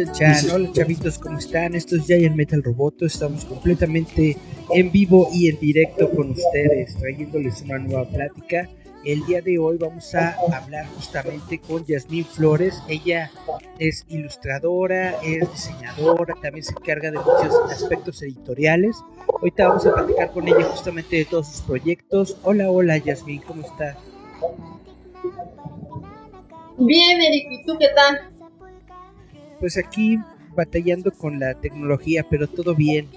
Hola chavitos, ¿cómo están? Esto es Giant Metal Roboto. Estamos completamente en vivo y en directo con ustedes, trayéndoles una nueva plática. El día de hoy vamos a hablar justamente con Yasmín Flores. Ella es ilustradora, es diseñadora, también se encarga de muchos aspectos editoriales. Ahorita vamos a platicar con ella justamente de todos sus proyectos. Hola, hola Yasmín, ¿cómo estás? Bien, Eric, ¿y tú qué tal? Pues aquí batallando con la tecnología, pero todo bien.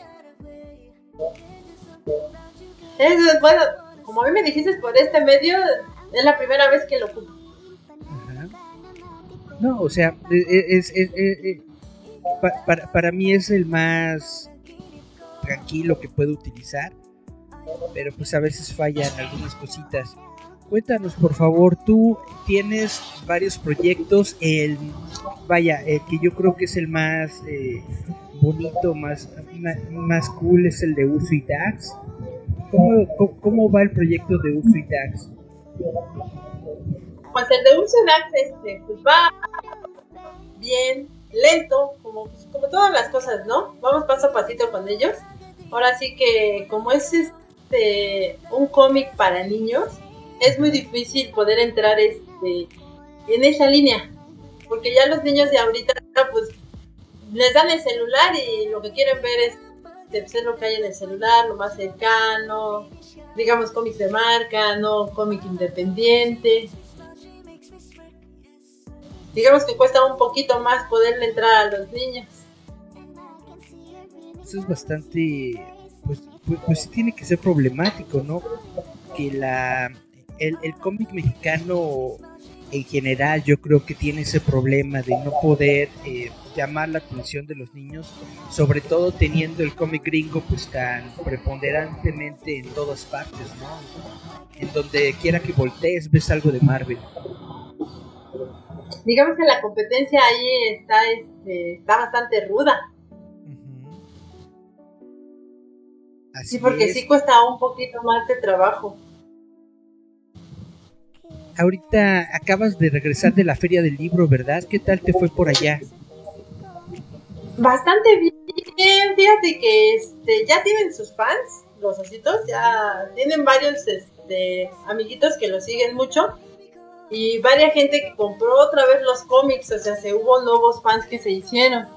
Es, bueno, como a mí me dijiste por este medio, es la primera vez que lo ocupo. No, o sea, e, e, es, para, para mí es el más tranquilo que puedo utilizar, pero pues a veces fallan algunas cositas. Cuéntanos, por favor, tú tienes varios proyectos, el, vaya, el que yo creo que es el más eh, bonito, más, más, cool es el de Uso y Dax. ¿Cómo, ¿Cómo, va el proyecto de Uso y Dax? Pues el de Uso y Dax este, pues va bien, lento, como, como todas las cosas, ¿no? Vamos paso a pasito con ellos. Ahora sí que como es este un cómic para niños, es muy difícil poder entrar este, en esa línea, porque ya los niños de ahorita, pues, les dan el celular y lo que quieren ver es pues, lo que hay en el celular, lo más cercano, digamos cómics de marca, no cómic independiente. Digamos que cuesta un poquito más poderle entrar a los niños. Eso es bastante, pues, pues, pues tiene que ser problemático, ¿no? Que la el, el cómic mexicano en general yo creo que tiene ese problema de no poder eh, llamar la atención de los niños, sobre todo teniendo el cómic gringo pues tan preponderantemente en todas partes, ¿no? En donde quiera que voltees ves algo de Marvel. Digamos que la competencia ahí está, este, está bastante ruda. sí, porque sí cuesta un poquito más de trabajo ahorita acabas de regresar de la feria del libro, ¿verdad? ¿Qué tal te fue por allá? Bastante bien, fíjate que este, ya tienen sus fans, los ositos, ya tienen varios este, amiguitos que los siguen mucho y varias gente que compró otra vez los cómics, o sea, se hubo nuevos fans que se hicieron.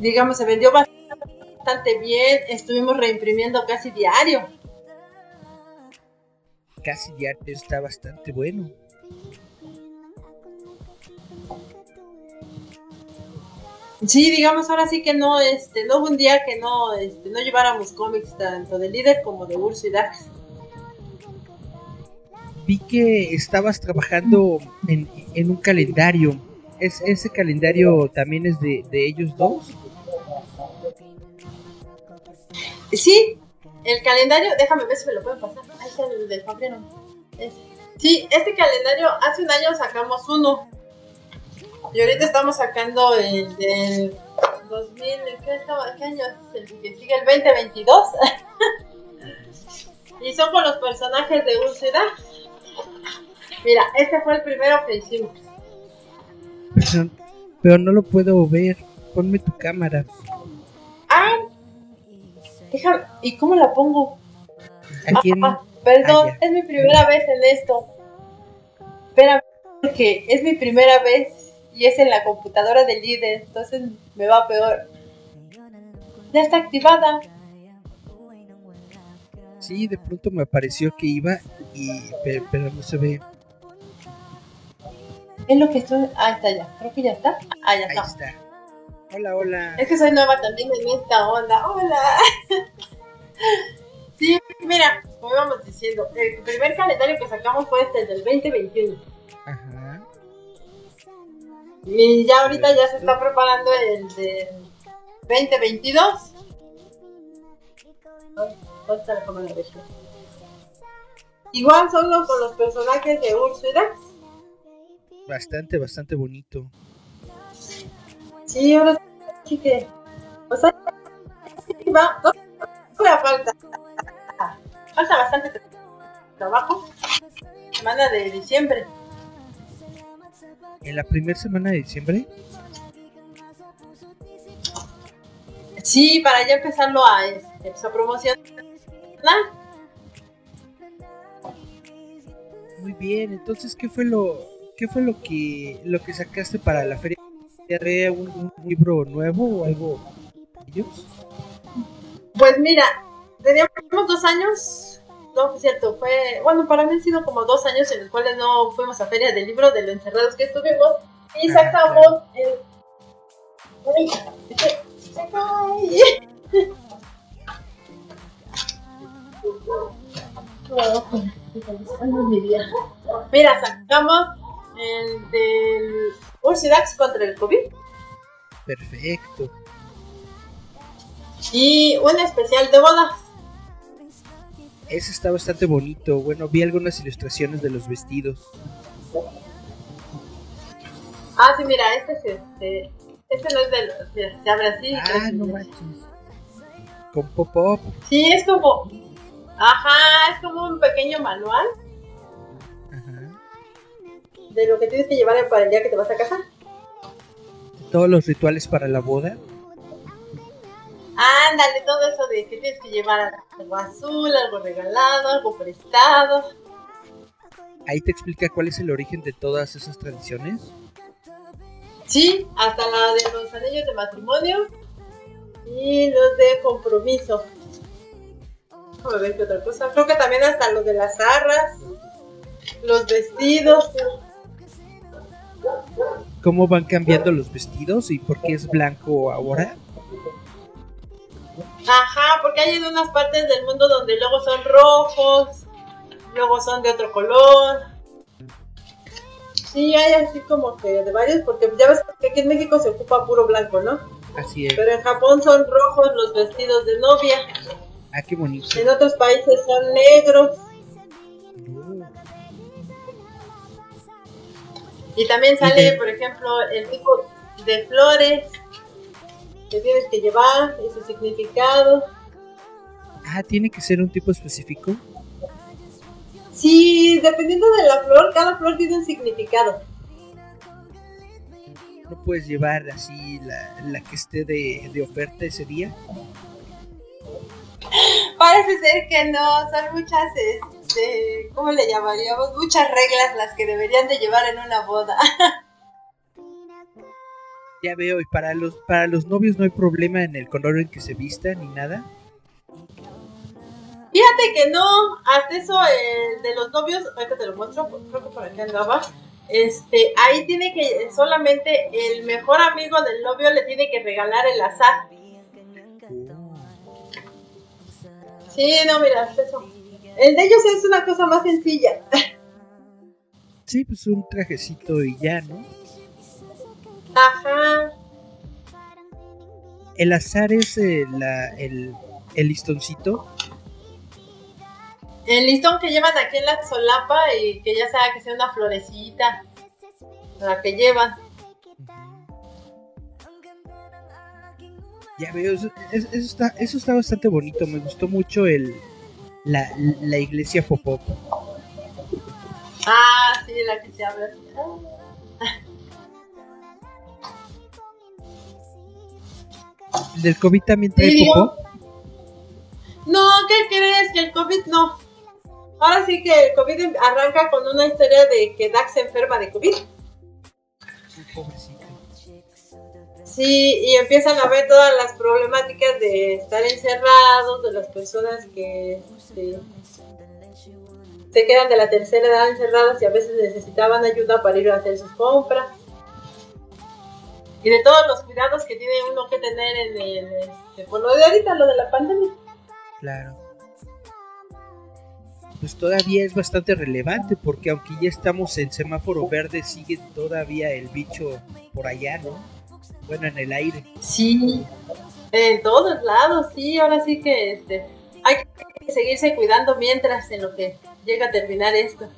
Digamos, se vendió bastante bien, estuvimos reimprimiendo casi diario casi ya está bastante bueno. Sí, digamos ahora sí que no, este, no hubo un día que no, este, no lleváramos cómics tanto de líder como de Urso y Dax. Vi que estabas trabajando en, en un calendario. ¿Es, ¿Ese calendario también es de, de ellos dos? Sí, el calendario, déjame ver si me lo pueden pasar. Ahí está el del febrero. sí, este calendario, hace un año sacamos uno. Y ahorita estamos sacando el del 2000, ¿qué, estaba, qué año es el que sigue? El 2022. y son con los personajes de Úrsula. Mira, este fue el primero que hicimos. Pero, pero no lo puedo ver. Ponme tu cámara. Ah, Déjame, ¿y cómo la pongo? Aquí ah, perdón, es mi primera vez en esto. Espérame, porque es mi primera vez y es en la computadora del líder, entonces me va peor. Ya está activada. Sí, de pronto me pareció que iba y pero, no se ve. Es lo que estoy. Ah, está ya. Creo que ya está. Ah, ya está. Ahí está. Hola, hola. Es que soy nueva también en esta onda. Hola. sí, mira, como íbamos diciendo. El primer calendario que sacamos fue este, el del 2021. Ajá. Y ya ahorita ya se está preparando el del 2022. Ay, ¿dónde está la cámara de Shrek? Igual solo con los personajes de Ursula. Bastante, bastante bonito. Sí, ahora sí que. O sea, sí va. Todavía falta. Falta bastante tra- trabajo. Semana de diciembre. En la primera semana de diciembre. Sí, para ya empezarlo a, este, pues, a promocionar. Muy bien. Entonces, ¿qué fue lo, qué fue lo que, lo que sacaste para la feria? ¿Era un, un libro nuevo o algo? de ellos? Pues mira, teníamos dos años. No, fue cierto, fue. Bueno, para mí han sido como dos años en los cuales no fuimos a Feria del Libro de lo encerrados que estuvimos. Y Ah, sacamos el. Ay, es se cae. No. Mira, sacamos el del Ursidax contra el COVID Perfecto. y un especial de bodas. Ese está bastante bonito. Bueno, vi algunas ilustraciones de los vestidos. Ah, sí, mira, este es este. Este no es del. Mira, se abre así. Ah, no es- manches. Con pop-up. Sí, es como. Ajá, es como un pequeño manual. De lo que tienes que llevar para el día que te vas a casar. Todos los rituales para la boda. Ándale, todo eso de que tienes que llevar algo azul, algo regalado, algo prestado. Ahí te explica cuál es el origen de todas esas tradiciones. Sí, hasta la de los anillos de matrimonio y los de compromiso. Déjame ver qué otra cosa. Creo que también hasta los de las arras, los vestidos. ¿Cómo van cambiando los vestidos y por qué es blanco ahora? Ajá, porque hay en unas partes del mundo donde luego son rojos, luego son de otro color. Sí, hay así como que de varios, porque ya ves que aquí en México se ocupa puro blanco, ¿no? Así es. Pero en Japón son rojos los vestidos de novia, Ah, qué bonito. en otros países son negros. Y también sale, por ejemplo, el tipo de flores que tienes que llevar y su significado. Ah, tiene que ser un tipo específico. Sí, dependiendo de la flor, cada flor tiene un significado. No puedes llevar así la, la que esté de, de oferta ese día. Parece ser que no, son muchas, ¿cómo le llamaríamos? Muchas reglas las que deberían de llevar en una boda. Ya veo, y para los, para los novios no hay problema en el color en que se vistan ni nada. Fíjate que no, hasta eso el de los novios, ahorita te lo muestro, creo que por aquí andaba. Este, ahí tiene que, solamente el mejor amigo del novio le tiene que regalar el azar. Sí, no, mira, hasta eso. El de ellos es una cosa más sencilla. Sí, pues un trajecito y ya, ¿no? Ajá. El azar es eh, la, el, el listoncito. El listón que llevan aquí en la solapa y que ya sea que sea una florecita. La que llevan. Ya veo, eso, es- eso está, eso está bastante bonito. Me gustó mucho el la, la iglesia pop-up. Ah, sí, la que se abre así. ¿El del COVID también trae Sí. pop-up? No, ¿qué crees? Que el COVID no. Ahora sí que el COVID arranca con una historia de que Dax se enferma de COVID. Pobrecito. Sí, y empiezan a ver todas las problemáticas de estar encerrados, de las personas que este, se quedan de la tercera edad encerradas y a veces necesitaban ayuda para ir a hacer sus compras. Y de todos los cuidados que tiene uno que tener en el, este, por lo de ahorita, lo de la pandemia. Claro. pues todavía es bastante relevante porque aunque ya estamos en semáforo verde sigue todavía el bicho por allá, ¿no? Bueno, en el aire. Sí, en todos lados, sí, ahora sí que este hay que seguirse cuidando mientras en lo que llega a terminar esto.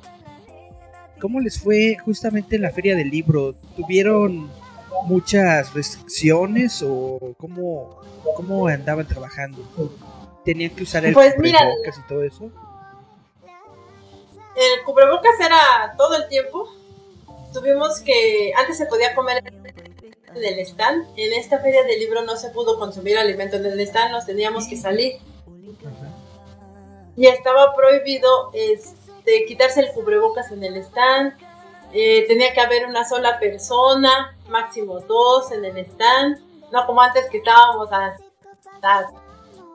¿Cómo les fue justamente en la feria del libro? ¿Tuvieron muchas restricciones o cómo, cómo andaban trabajando? ¿Tenían que usar el pues cubrebocas y todo eso? El cubrebocas era todo el tiempo. Tuvimos que, antes se podía comer en el stand. En esta feria del libro no se pudo consumir alimento en el stand, nos teníamos que salir. Y estaba prohibido este, quitarse el cubrebocas en el stand. Eh, tenía que haber una sola persona, máximo dos en el stand. No como antes que estábamos a,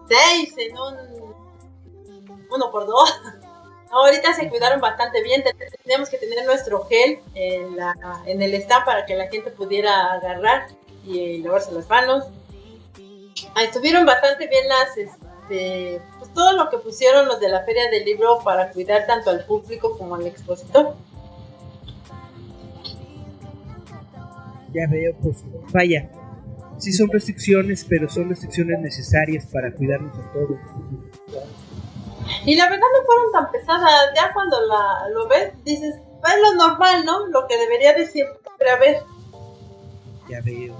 seis en un uno por dos. Ahorita se cuidaron bastante bien. Teníamos que tener nuestro gel en, el stand para que la gente pudiera agarrar y lavarse las manos. estuvieron bastante bien las, este, pues todo lo que pusieron los de la feria del libro para cuidar tanto al público como al expositor. Ya veo, pues vaya, sí son restricciones, pero son restricciones necesarias para cuidarnos a todos. Y la verdad no fueron tan pesadas, ya cuando la, lo ves dices, es lo normal, ¿no? Lo que debería de siempre haber. Ya veo.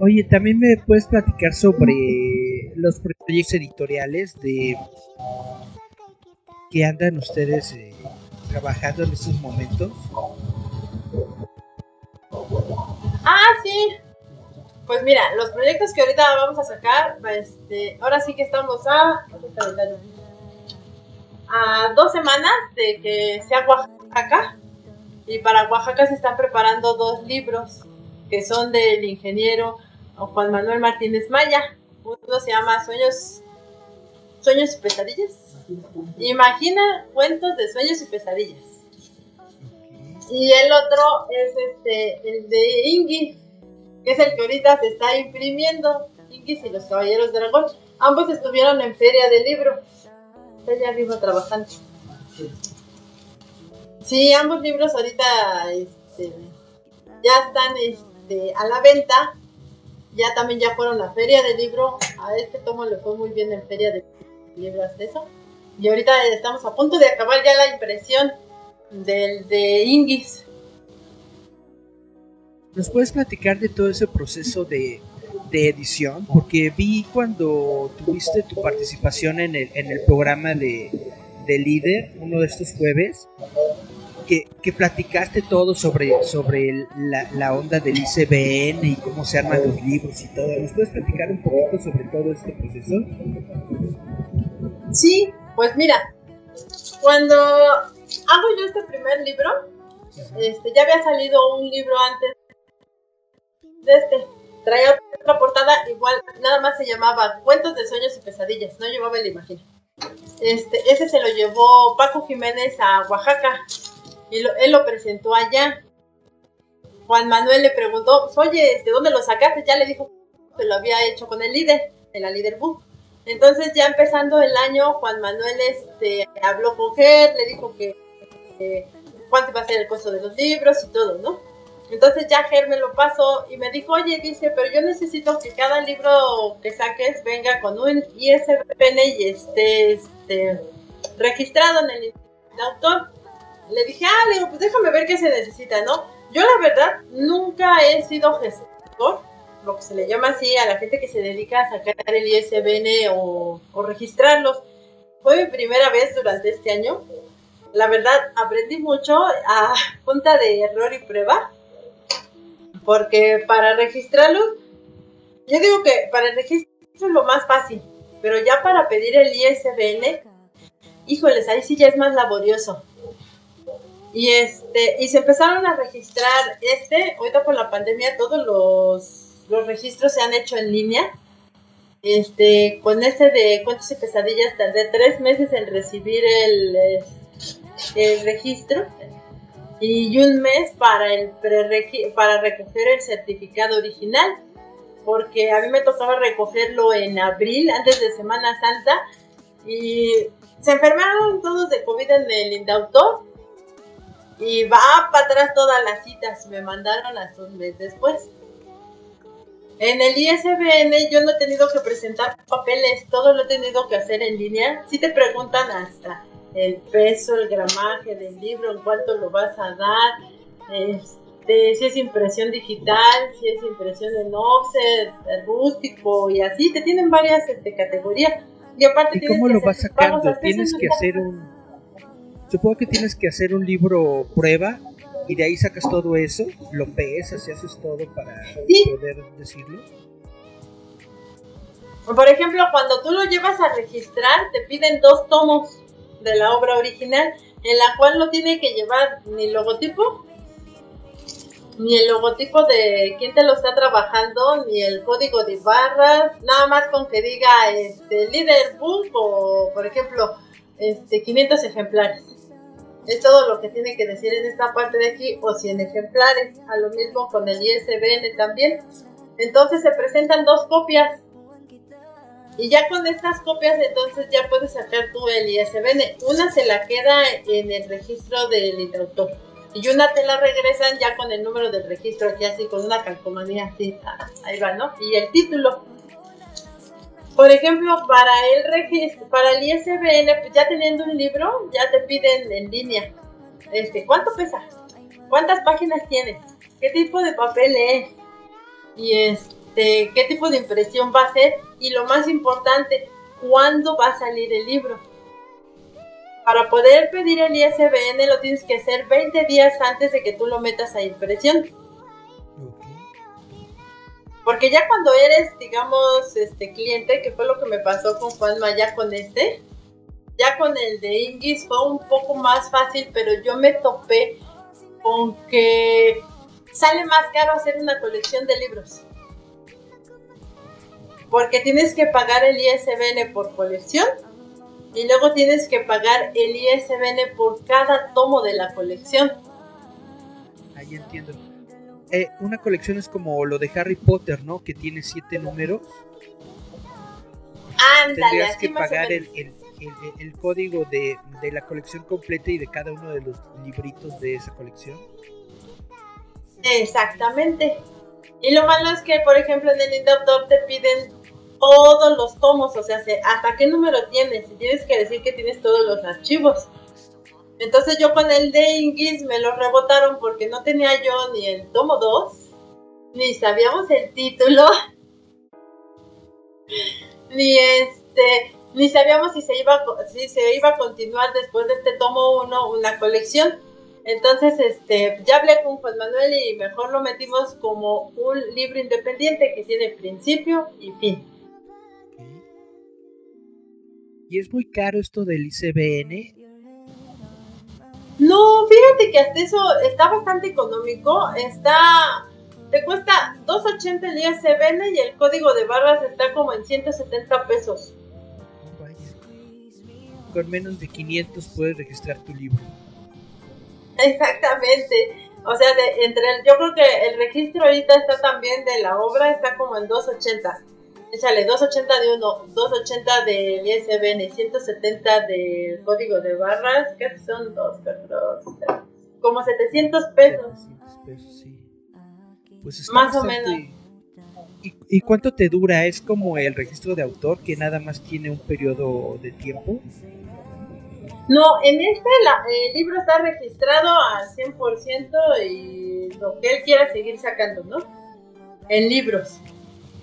Oye, también me puedes platicar sobre los proyectos editoriales de que andan ustedes eh, trabajando en estos momentos. Ah, sí. Pues mira, los proyectos que ahorita vamos a sacar, este, ahora sí que estamos a, a dos semanas de que sea Oaxaca. Y para Oaxaca se están preparando dos libros que son del ingeniero Juan Manuel Martínez Maya. Uno se llama Sueños, Sueños y Pesadillas. Imagina cuentos de sueños y pesadillas. Y el otro es este, el de Ingis, que es el que ahorita se está imprimiendo. Ingis y los Caballeros Dragón. Ambos estuvieron en Feria del Libro. Está ya arriba trabajando. Sí, ambos libros ahorita este, ya están este, a la venta. Ya también ya fueron a Feria del Libro. A este tomo le fue muy bien en Feria de Libro hasta eso. Y ahorita estamos a punto de acabar ya la impresión del de Ingis. ¿Nos puedes platicar de todo ese proceso de, edición? Porque vi cuando tuviste tu participación en el, en el programa de, de líder, uno de estos jueves, que, que, platicaste todo sobre, sobre la, la, onda del ICBN y cómo se arman los libros y todo. ¿Nos puedes platicar un poquito sobre todo este proceso? Sí, pues mira, cuando hago yo este primer libro, este, ya había salido un libro antes de este. Traía otra portada, igual, nada más se llamaba Cuentos de Sueños y Pesadillas, no llevaba el imagino. Este, ese se lo llevó Paco Jiménez a Oaxaca y él lo presentó allá. Juan Manuel le preguntó, oye, ¿de dónde lo sacaste? Ya le dijo que lo había hecho con el líder, en la líder book. Entonces ya empezando el año, Juan Manuel este, habló con Ger, le dijo que, cuánto iba a ser el costo de los libros y todo, ¿no? Entonces ya Ger me lo pasó y me dijo, oye, dice, pero yo necesito que cada libro que saques venga con un ISBN y esté este, registrado en el autor. Le dije, ah, le digo, pues déjame ver qué se necesita, ¿no? Yo la verdad nunca he sido gestor lo que se le llama así a la gente que se dedica a sacar el ISBN o, registrarlos. Fue mi primera vez durante este año. La verdad, aprendí mucho a punta de error y prueba. Porque para registrarlos, yo digo que para el registro es lo más fácil. Pero ya para pedir el ISBN, híjoles, ahí sí ya es más laborioso. Y este, y se empezaron a registrar este, ahorita por la pandemia, todos los los registros se han hecho en línea. Este, con este de cuentos y pesadillas tardé tres meses en recibir el, el registro y un mes para el para recoger el certificado original porque a mí me tocaba recogerlo en abril antes de Semana Santa Y se enfermaron todos de COVID en el Indautor. Y va para atrás todas las citas. Me mandaron hasta un mes después. En el ISBN yo no he tenido que presentar papeles, todo lo he tenido que hacer en línea. Si te preguntan hasta el peso, el gramaje del libro, en cuánto lo vas a dar, este, si es impresión digital, si es impresión en offset, rústico y así. Te tienen varias este, categorías. Y aparte ¿Y cómo lo vas sacando? Tienes que hacer un... Supongo que tienes que hacer un libro prueba y de ahí sacas todo eso, lo pesas y haces todo para poder decirlo. Por ejemplo, cuando tú lo llevas a registrar, te piden dos tomos de la obra original, en la cual no tiene que llevar ni logotipo, ni el logotipo de quién te lo está trabajando, ni el código de barras, nada más con que diga este líder book o, por ejemplo, este 500 ejemplares. Es todo lo que tiene que decir en esta parte de aquí, o 100 ejemplares, a lo mismo con el ISBN también. Entonces se presentan dos copias. Y ya con estas copias entonces ya puedes sacar tú el ISBN. Una se la queda en el registro del autor. Y una te la regresan ya con el número del registro aquí así, con una calcomanía así. Ah, ahí va, ¿no? Y el título. Por ejemplo, para el registro, para el ISBN, pues ya teniendo un libro, ya te piden en línea. Este, ¿cuánto pesa? ¿Cuántas páginas tiene? ¿Qué tipo de papel es? Y este, ¿qué tipo de impresión va a ser? Y lo más importante, ¿cuándo va a salir el libro? Para poder pedir el ISBN lo tienes que hacer 20 días antes de que tú lo metas a impresión. Porque ya cuando eres, digamos, este cliente, que fue lo que me pasó con Juanma, ya con este, ya con el de Ingis fue un poco más fácil, pero yo me topé con que sale más caro hacer una colección de libros. Porque tienes que pagar el ISBN por colección y luego tienes que pagar el ISBN por cada tomo de la colección. Ahí entiendo. Eh, una colección es como lo de Harry Potter, ¿no? Que tiene siete números. Ándale, Tendrías que pagar el, el, código de, la colección completa y de cada uno de los libritos de esa colección. Exactamente. Y lo malo es que, por ejemplo, en el Indautor te piden todos los tomos, o sea, hasta qué número tienes, y tienes que decir que tienes todos los archivos. Entonces yo con el de Ingis me lo rebotaron porque no tenía yo ni el tomo 2, ni sabíamos el título, ni este, ni sabíamos si se iba, si se iba a continuar después de este tomo 1 una colección. Entonces, este, ya hablé con Juan Manuel y mejor lo metimos como un libro independiente que tiene principio y fin. ¿Y es muy caro esto del ICBN? No, fíjate que hasta eso está bastante económico. Está. Te cuesta 2.80 el ISBN y el código de barras está como en 170 pesos. Vaya. Con menos de 500 puedes registrar tu libro. Exactamente. O sea, entre yo creo que el registro ahorita está también de la obra, está como en 2.80 échale 280 de uno, 280 del ISBN, 170 del código de barras, que son dos, como 700 pesos. 700 pesos, sí. Pues más o menos. ¿Y, ¿Y, cuánto te dura? ¿Es como el registro de autor que nada más tiene un periodo de tiempo? No, en este el libro está registrado al 100% y lo que él quiera seguir sacando, ¿no? En libros.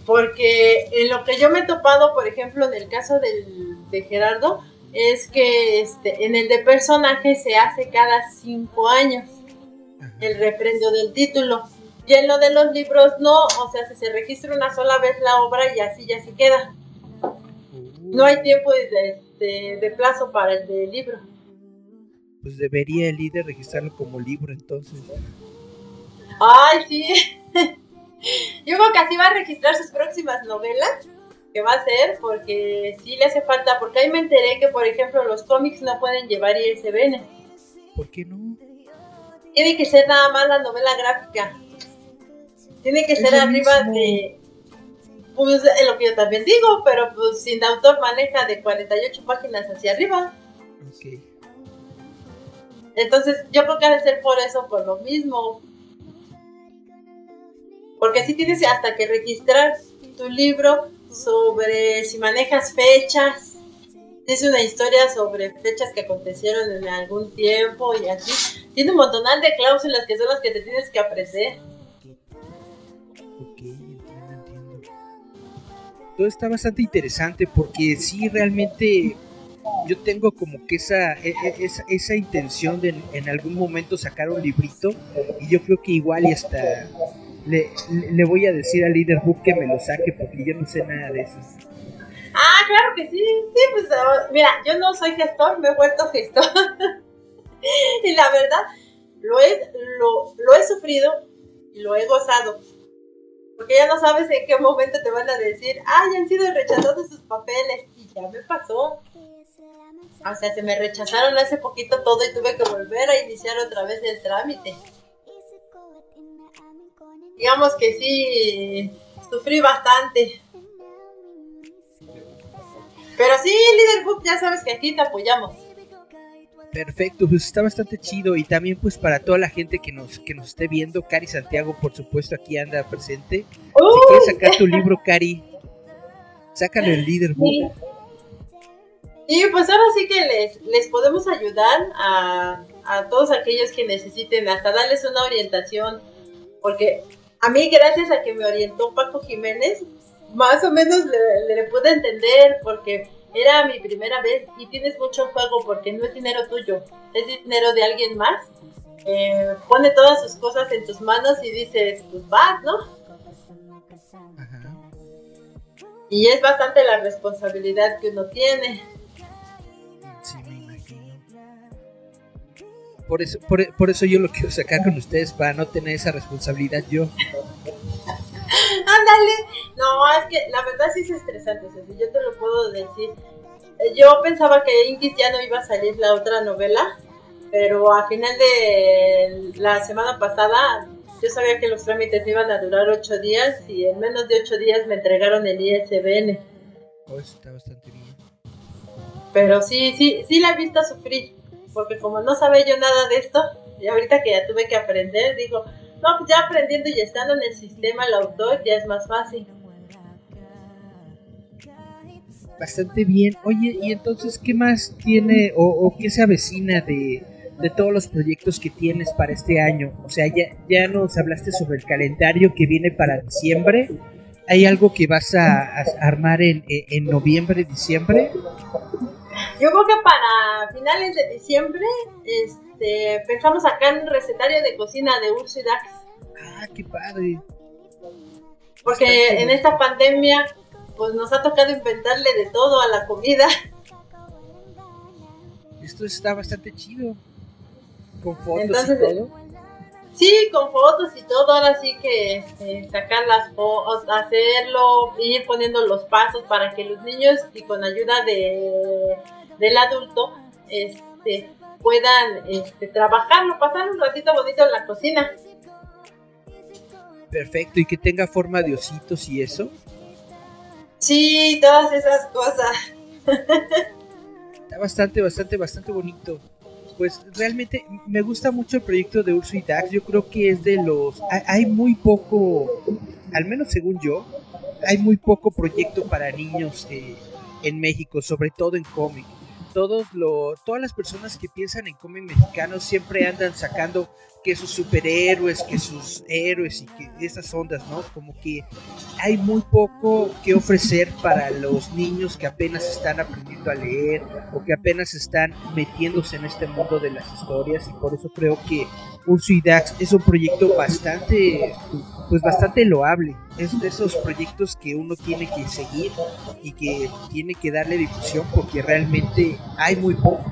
Porque en lo que yo me he topado, por ejemplo, en el caso del, de Gerardo, es que este, en el de personaje se hace cada cinco años el reprendo del título. Y en lo de los libros no, o sea, se registra una sola vez la obra y así ya se queda. No hay tiempo de, de, plazo para el de libro. Pues debería el líder registrarlo como libro entonces. Ay, sí. Yo creo que así va a registrar sus próximas novelas, que va a ser, porque sí le hace falta, porque ahí me enteré que, por ejemplo, los cómics no pueden llevar ISBN. ¿Por qué no? Tiene que ser nada más la novela gráfica. Tiene que ser arriba de... Pues es lo que yo también digo, pero pues sin autor maneja de 48 páginas hacia arriba. Ok. Entonces, yo creo que ha de ser por eso, por lo mismo. Porque si tienes hasta que registrar tu libro sobre si manejas fechas. Es una historia sobre fechas que acontecieron en algún tiempo y así. Tiene un montonal de cláusulas que son las que te tienes que aprender. Todo está bastante interesante porque sí, realmente yo tengo como que esa, e- e- esa, esa intención de en algún momento sacar un librito y yo creo que igual y hasta le, le- voy a decir al líder book que me lo saque porque yo no sé nada de eso. Ah, claro que sí. Sí, pues ah, mira, yo no soy gestor, me he vuelto gestor. y la verdad, lo he, lo, lo he sufrido y lo he gozado. Porque ya no sabes en qué momento te van a decir, ay, han sido rechazados sus papeles. Y ya me pasó. O sea, se me rechazaron hace poquito todo y tuve que volver a iniciar otra vez el trámite. Digamos que sí, sufrí bastante. Pero sí, líder book, ya sabes que aquí te apoyamos. Perfecto, pues está bastante chido y también pues para toda la gente que nos, que nos esté viendo, Cari Santiago por supuesto aquí anda presente. Si quieres sacar tu libro, Cari, sácalo el líder book. Sí. Y pues ahora sí que les, les podemos ayudar a, a todos aquellos que necesiten, hasta darles una orientación, porque a mí gracias a que me orientó Paco Jiménez, más o menos le, le pude entender, porque era mi primera vez y tienes mucho juego porque no es dinero tuyo, es dinero de alguien más. Eh, pone todas sus cosas en tus manos y dices, pues vas, ¿no? Ajá. Y es bastante la responsabilidad que uno tiene. Por eso, por, por eso yo lo quiero sacar con ustedes para no tener esa responsabilidad yo. Ándale. No, es que la verdad sí es estresante, Ceci, yo te lo puedo decir. Yo pensaba que Inkis ya no iba a salir la otra novela, pero a final de la semana pasada yo sabía que los trámites iban a durar ocho días y en menos de ocho días me entregaron el ISBN. Oh, eso está bastante bien. Pero sí, sí, sí la he visto sufrir, porque como no sabía yo nada de esto, y ahorita que ya tuve que aprender, digo, no, pues ya aprendiendo y estando en el sistema, el autor ya es más fácil. Bastante bien. Oye, y entonces, ¿qué más tiene o, o qué se avecina de, de todos los proyectos que tienes para este año? O sea, ya, ya nos hablaste sobre el calendario que viene para diciembre. ¿Hay algo que vas a, a armar en, en, noviembre, diciembre? Yo creo que para finales de diciembre este, pensamos sacar un recetario de cocina de Urso y Dax. Ah, qué padre. Porque en esta pandemia pues nos ha tocado inventarle de todo a la comida. Esto está bastante chido. Con fotos Entonces, y todo. Sí, con fotos y todo, ahora sí que este, sacar las fotos, hacerlo, ir poniendo los pasos para que los niños y con ayuda de, del adulto este, puedan este, trabajarlo, pasar un ratito bonito en la cocina. Perfecto, y que tenga forma de ositos y eso. Sí, todas esas cosas. Está bastante, bastante, bastante bonito. Pues realmente me gusta mucho el proyecto de Urso y Dax. Yo creo que es de los. Hay, muy poco, al menos según yo, hay muy poco proyecto para niños eh, en México, sobre todo en cómic. Todos todas las personas que piensan en cómic mexicano siempre andan sacando que sus superhéroes, que sus héroes y que esas ondas, ¿no? Como que hay muy poco que ofrecer para los niños que apenas están aprendiendo a leer o que apenas están metiéndose en este mundo de las historias y por eso creo que Urso y Dax es un proyecto bastante pues bastante loable es de esos proyectos que uno tiene que seguir y que tiene que darle difusión porque realmente hay muy poco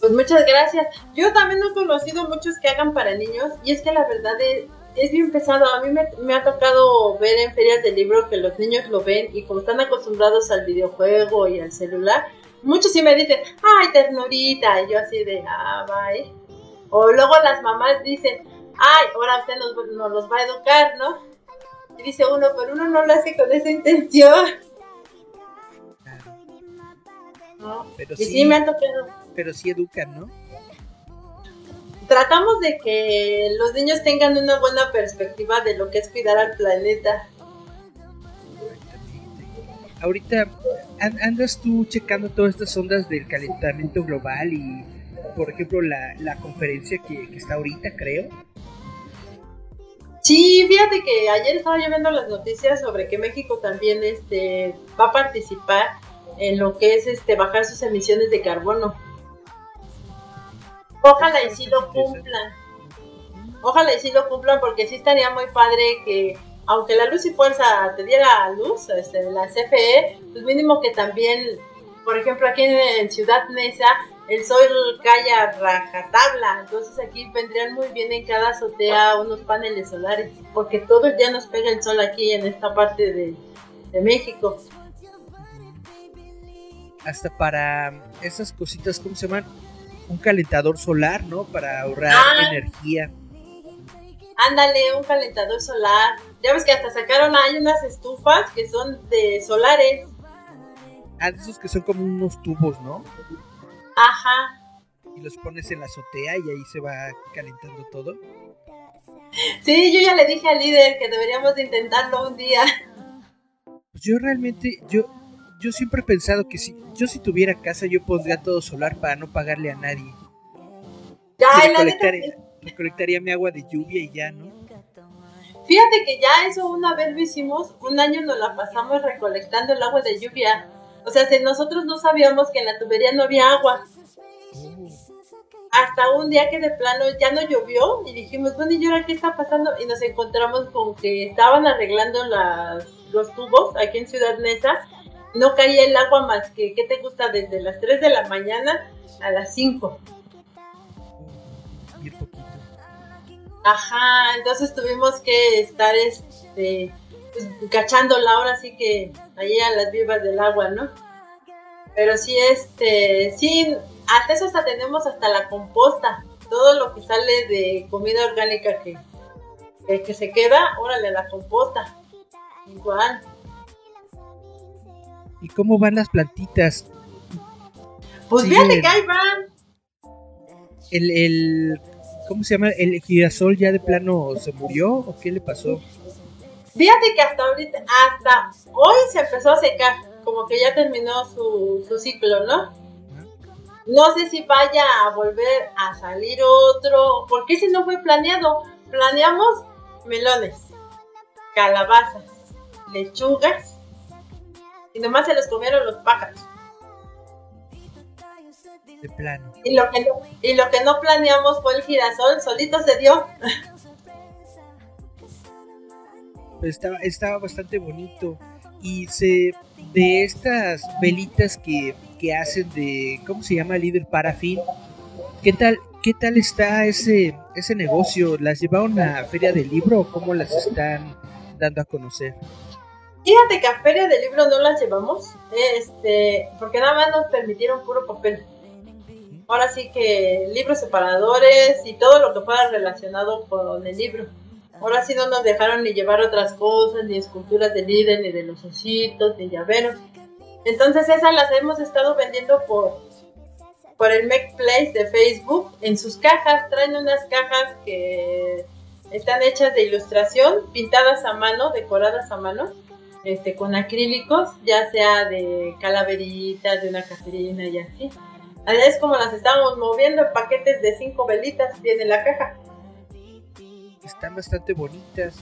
Pues muchas gracias. Yo también he conocido muchos que hagan para niños y es que la verdad es, es bien pesado. A mí me, me, ha tocado ver en ferias de libro que los niños lo ven y como están acostumbrados al videojuego y al celular, muchos sí me dicen, ay, ternurita, y yo así de, ah, bye. O luego las mamás dicen, ay, ahora usted nos, nos los va a educar, ¿no? Y dice uno, pero uno no lo hace con esa intención. Claro. ¿no? Pero y sí, sí, me han tocado. pero sí educan, ¿no? Tratamos de que los niños tengan una buena perspectiva de lo que es cuidar al planeta. Ahorita an- andas tú checando todas estas ondas del calentamiento global y, por ejemplo, la, la conferencia que, que está ahorita, creo. Sí, fíjate que ayer estaba yo viendo las noticias sobre que México también este, va a participar en lo que es este bajar sus emisiones de carbono. Ojalá y sí lo cumplan. Ojalá y sí lo cumplan porque sí estaría muy padre que aunque la luz y fuerza te diera luz, este, la CFE, pues mínimo que también, por ejemplo, aquí en, en Ciudad Mesa, el sol cae a rajatabla, entonces aquí vendrían muy bien en cada azotea unos paneles solares, porque todo el día nos pega el sol aquí en esta parte de, de México. Hasta para esas cositas, ¿cómo se llaman? Un calentador solar, ¿no? Para ahorrar Ah. energía. Ándale, un calentador solar. Ya ves que hasta sacaron, hay unas estufas que son de solares. Ah, esos que son como unos tubos, ¿no? Ajá. Y los pones en la azotea y ahí se va calentando todo. Sí, yo ya le dije al líder que deberíamos de intentarlo un día. Pues yo realmente, yo, yo siempre he pensado que si yo si tuviera casa yo pondría todo solar para no pagarle a nadie. Ya, Y y la neta, recolectaría, recolectaría mi agua de lluvia y ya, ¿no? fíjate que ya eso una vez lo hicimos, un año nos la pasamos recolectando el agua de lluvia. O sea, si nosotros no sabíamos que en la tubería no había agua. Hasta un día que de plano ya no llovió y dijimos, bueno, ¿y ahora qué está pasando? Y nos encontramos con que estaban arreglando las, los tubos aquí en Ciudad Neza. No caía el agua más que, ¿qué te gusta? Desde las 3 de la mañana a las 5. oh, bien poquito. Ajá, entonces tuvimos que estar este, pues, cachándola ahora sí que ahí a las vivas del agua, ¿no? Pero sí, este, sí, hasta eso hasta tenemos hasta la composta, todo lo que sale de comida orgánica que, que, que se queda, órale, la composta. Igual. ¿Y cómo van las plantitas? Pues Sí, fíjate que ahí van. El, el, ¿cómo se llama? ¿El girasol ya de plano se murió o qué le pasó? Fíjate que hasta ahorita, hasta hoy se empezó a secar, como que ya terminó su, su ciclo, ¿no? No sé si vaya a volver a salir otro, porque si no fue planeado. Planeamos melones, calabazas, lechugas, y nomás se los comieron los pájaros. De plano. Y lo que no, y lo que no planeamos fue el girasol, solito se dio. Estaba, bastante bonito. Y se de estas velitas que, que hacen de, ¿cómo se llama? Líder Parafin. ¿Qué tal, qué tal está ese, ese negocio? ¿Las llevaron a Feria del Libro o cómo las están dando a conocer? Fíjate que a Feria del Libro no las llevamos, este, porque nada más nos permitieron puro papel. Ahora sí que libros separadores y todo lo que fuera relacionado con el libro. Ahora sí no nos dejaron ni llevar otras cosas, ni esculturas de líder, ni de los ositos, ni llaveros. Entonces esas las hemos estado vendiendo por, por el Make Place de Facebook. En sus cajas traen unas cajas que están hechas de ilustración, pintadas a mano, decoradas a mano este, con acrílicos, ya sea de calaveritas, de una caterina y así. Es como las estábamos moviendo en paquetes de cinco velitas, viene la caja. Están bastante bonitas.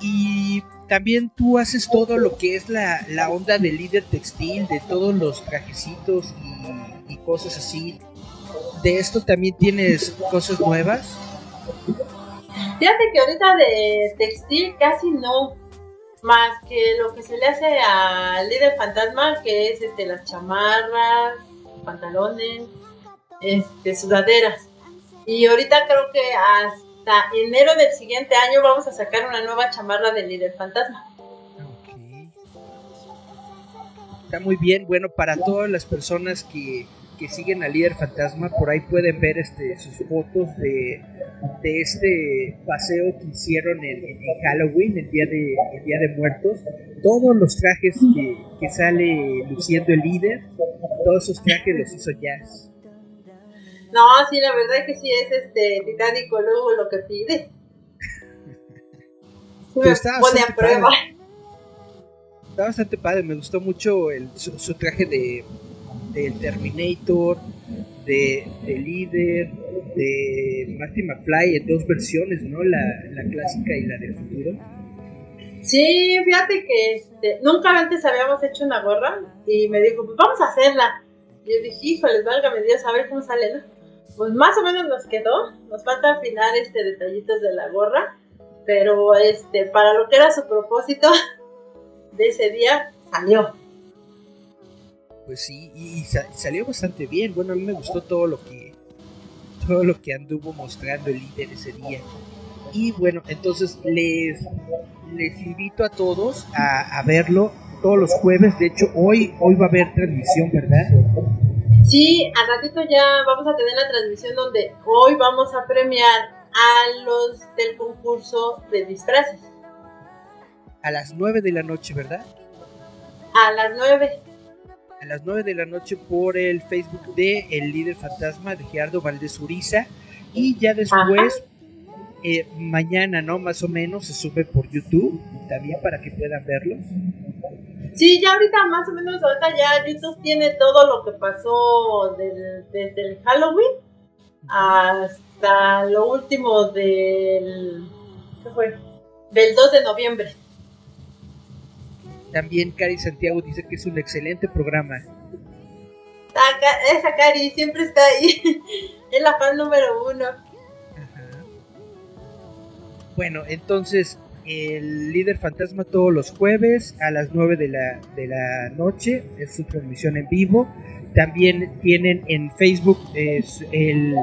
Y también tú haces todo lo que es la, la onda de líder textil, de todos los trajecitos y, y cosas así. De esto también tienes cosas nuevas. Fíjate que ahorita de textil casi no, más que lo que se le hace al líder fantasma, que es este, las chamarras, pantalones, este, sudaderas. Y ahorita creo que hasta enero del siguiente año vamos a sacar una nueva chamarra del líder fantasma. Ok. Está muy bien. Bueno, para todas las personas que, que siguen al líder fantasma, por ahí pueden ver este, sus fotos de, de este paseo que hicieron en, en Halloween, el día, de, el día de Muertos. Todos los trajes que, que sale luciendo el líder, todos esos trajes los hizo Jazz. No, sí, la verdad es que sí es este titánico luego lo que pide. Pone a prueba. padre. Está bastante padre, me gustó mucho el, su, su traje de del Terminator, de, de líder, de Marty McFly en dos versiones, ¿no? La, la clásica y la del futuro. Sí, fíjate que este, nunca antes habíamos hecho una gorra y me dijo, pues vamos a hacerla. Y yo dije, híjoles, válgame Dios, a ver cómo sale, ¿no? Pues más o menos nos quedó, nos falta afinar este detallitos de la gorra, pero este, para lo que era su propósito de ese día, salió. Pues sí, y, y sa- salió bastante bien. Bueno, a mí me gustó todo lo que todo lo que anduvo mostrando el líder ese día. Y bueno, entonces les, les invito a todos a, a verlo todos los jueves. De hecho, hoy, hoy va a haber transmisión, ¿verdad? Sí, al ratito ya vamos a tener la transmisión donde hoy vamos a premiar a los del concurso de disfraces A las 9 de la noche, ¿verdad? a las 9. A las 9 de la noche por el Facebook de El Líder Fantasma de Gerardo Valdés Uriza. Y ya después, eh, mañana, ¿no? Más o menos, se sube por YouTube también para que puedan verlos. Sí, ya ahorita más o menos, ahorita ya YouTube tiene todo lo que pasó del- desde el Halloween hasta lo último del... ¿Qué fue? Del 2 de noviembre. También Cari Santiago dice que es un excelente programa. Esa Cari siempre está ahí. es la fan número uno. Bueno, entonces el líder fantasma todos los jueves a las 9 de la, de la noche es su transmisión en vivo. También tienen en Facebook es el,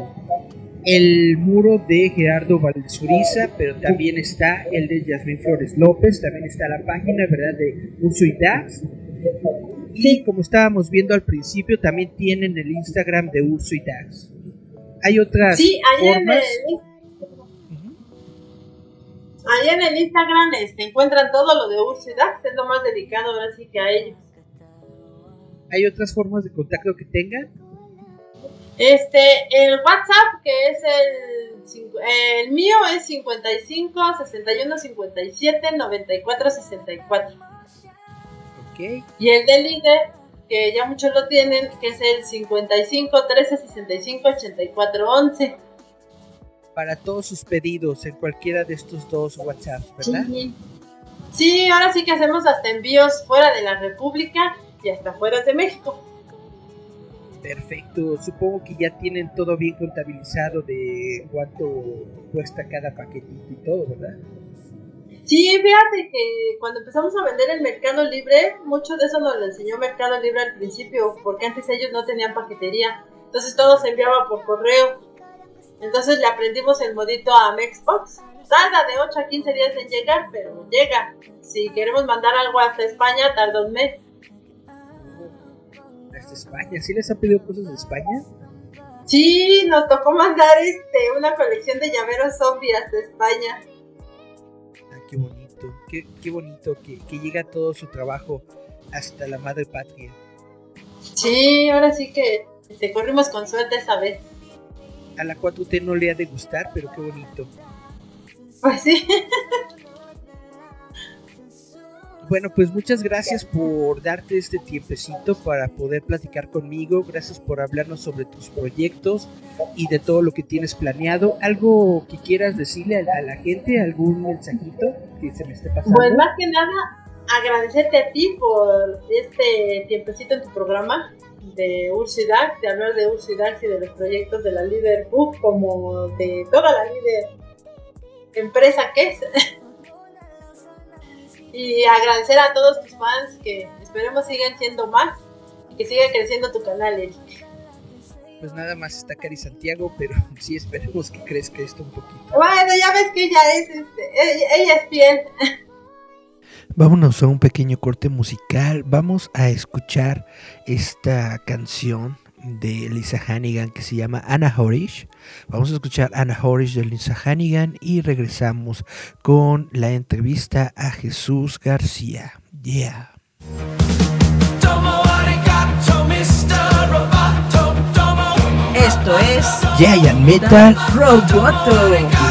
el muro de Gerardo Valdezuriza, pero también está el de Yasmín Flores López, también está la página, ¿verdad? De Urso y Dax. Y como estábamos viendo al principio, también tienen el Instagram de Urso y Dax. Hay otras Sí, formas. Ahí en el Instagram este, encuentran todo lo de Urso y Dax, es lo más dedicado ahora sí que a ellos. ¿Hay otras formas de contacto que tengan? Este, el WhatsApp, que es el, el mío es 55 61 57 94 64. Ok. Y el del líder, que ya muchos lo tienen, que es el 55 13 65 84 11. Para todos sus pedidos en cualquiera de estos dos WhatsApps, ¿verdad? Sí. Sí, ahora sí que hacemos hasta envíos fuera de la República y hasta fuera de México. Perfecto. Supongo que ya tienen todo bien contabilizado de cuánto cuesta cada paquetito y todo, ¿verdad? Sí, fíjate que cuando empezamos a vender el Mercado Libre, mucho de eso nos lo enseñó Mercado Libre al principio, porque antes ellos no tenían paquetería. Entonces todo se enviaba por correo. Entonces le aprendimos el modito a Mexbox. Tarda de 8 a 15 días en llegar, pero llega. Si queremos mandar algo hasta España, tarda un mes. Hasta España. ¿Sí les han pedido cosas de España? Sí, nos tocó mandar este una colección de llaveros zombies hasta España. Ah, qué bonito. Qué, qué bonito que, que llega todo su trabajo hasta la madre patria. Sí, ahora sí que este, corrimos con suerte esa vez. A la 4T no le ha de gustar, pero qué bonito. Pues sí. Bueno, pues muchas gracias por darte este tiempecito para poder platicar conmigo. Gracias por hablarnos sobre tus proyectos y de todo lo que tienes planeado. ¿Algo que quieras decirle a la, gente? ¿Algún mensajito que se me esté pasando? Pues más que nada, agradecerte a ti por este tiempecito en tu programa de Dax, de hablar de Urso y de los proyectos de la Líder Book, como de toda la líder empresa que es. y agradecer a todos tus fans que esperemos sigan siendo más y que siga creciendo tu canal, Eric. Pues nada más está Cari Santiago, pero sí esperemos que crezca esto un poquito. Bueno, ya ves que ella es, este, ella, ella es fiel. Vámonos a un pequeño corte musical. Vamos a escuchar esta canción de Lisa Hannigan que se llama Anna Horish. Vamos a escuchar Anna Horish de Lisa Hannigan y regresamos con la entrevista a Jesús García. Yeah. Esto es Giant Metal Roboto.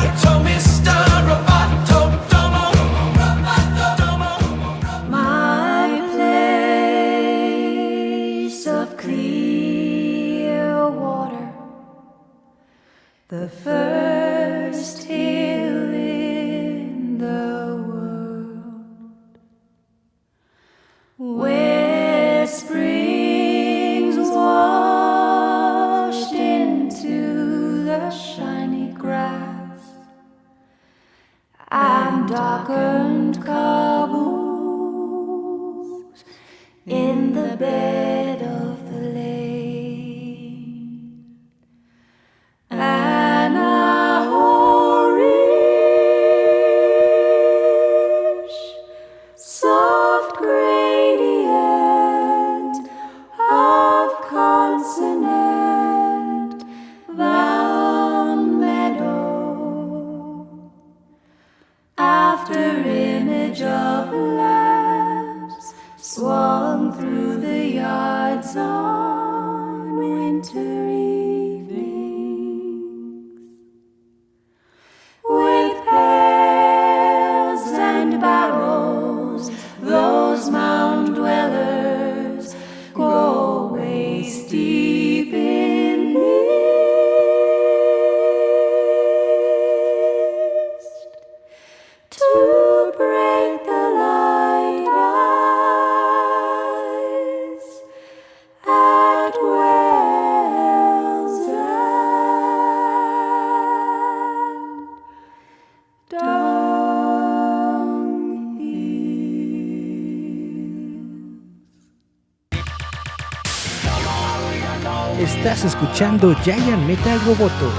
Escuchando Giant Metal Roboto.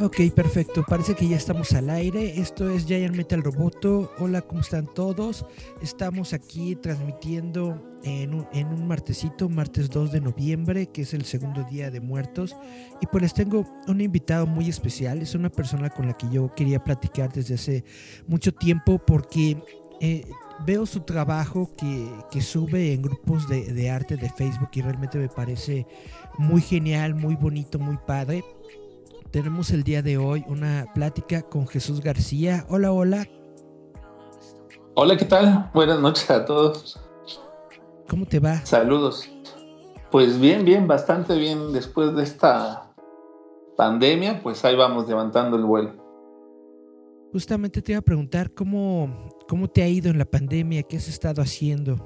Ok, perfecto. Parece que ya estamos al aire. Esto es Giant Metal Roboto. Hola, ¿cómo están todos? Estamos aquí transmitiendo en un, en un martesito, martes 2 de noviembre, que es el segundo día de muertos. Y pues les tengo un invitado muy especial. Es una persona con la que yo quería platicar desde hace mucho tiempo porque eh, veo su trabajo que, que sube en grupos de, de arte de Facebook y realmente me parece muy genial, muy bonito, muy padre. Tenemos el día de hoy una plática con Jesús García. Hola, hola. Hola, ¿qué tal? Buenas noches a todos. ¿Cómo te va? Saludos. Pues bien, bien, bastante bien. Después de esta pandemia, pues ahí vamos levantando el vuelo. Justamente te iba a preguntar cómo, cómo te ha ido en la pandemia, qué has estado haciendo.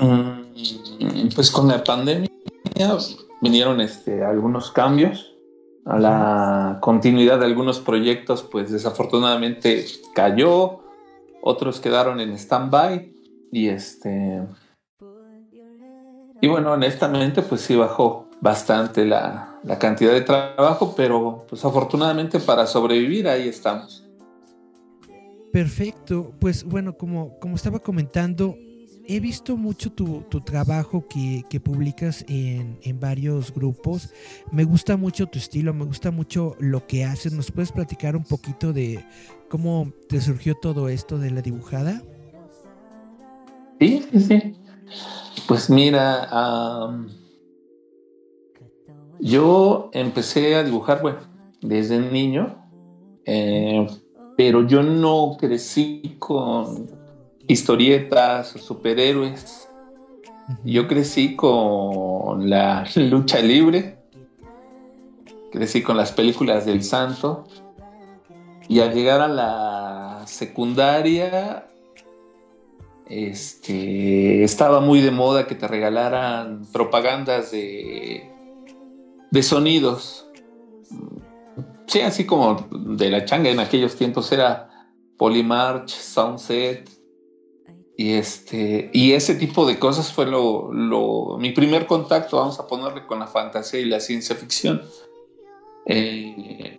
Mm, Pues con la pandemia vinieron este, algunos cambios a la continuidad de algunos proyectos, pues desafortunadamente cayó, otros quedaron en stand-by y este y bueno, honestamente pues sí bajó bastante la, la cantidad de trabajo, pero pues afortunadamente para sobrevivir ahí estamos. Perfecto. Pues bueno, como, como estaba comentando, he visto mucho tu, tu trabajo que, que publicas en, en varios grupos. Me gusta mucho tu estilo, me gusta mucho lo que haces. ¿Nos puedes platicar un poquito de cómo te surgió todo esto de la dibujada? Sí, sí, sí. Pues mira, yo empecé a dibujar, bueno, desde niño, eh, pero yo no crecí con historietas o superhéroes. Yo crecí con la lucha libre, crecí con las películas del santo y al llegar a la secundaria este, estaba muy de moda que te regalaran propagandas de, de sonidos. Sí, así como de la changa en aquellos tiempos era Polymarch, Soundset, Y, este, y ese tipo de cosas fue lo, lo, mi primer contacto, vamos a ponerle, con la fantasía y la ciencia ficción. Eh,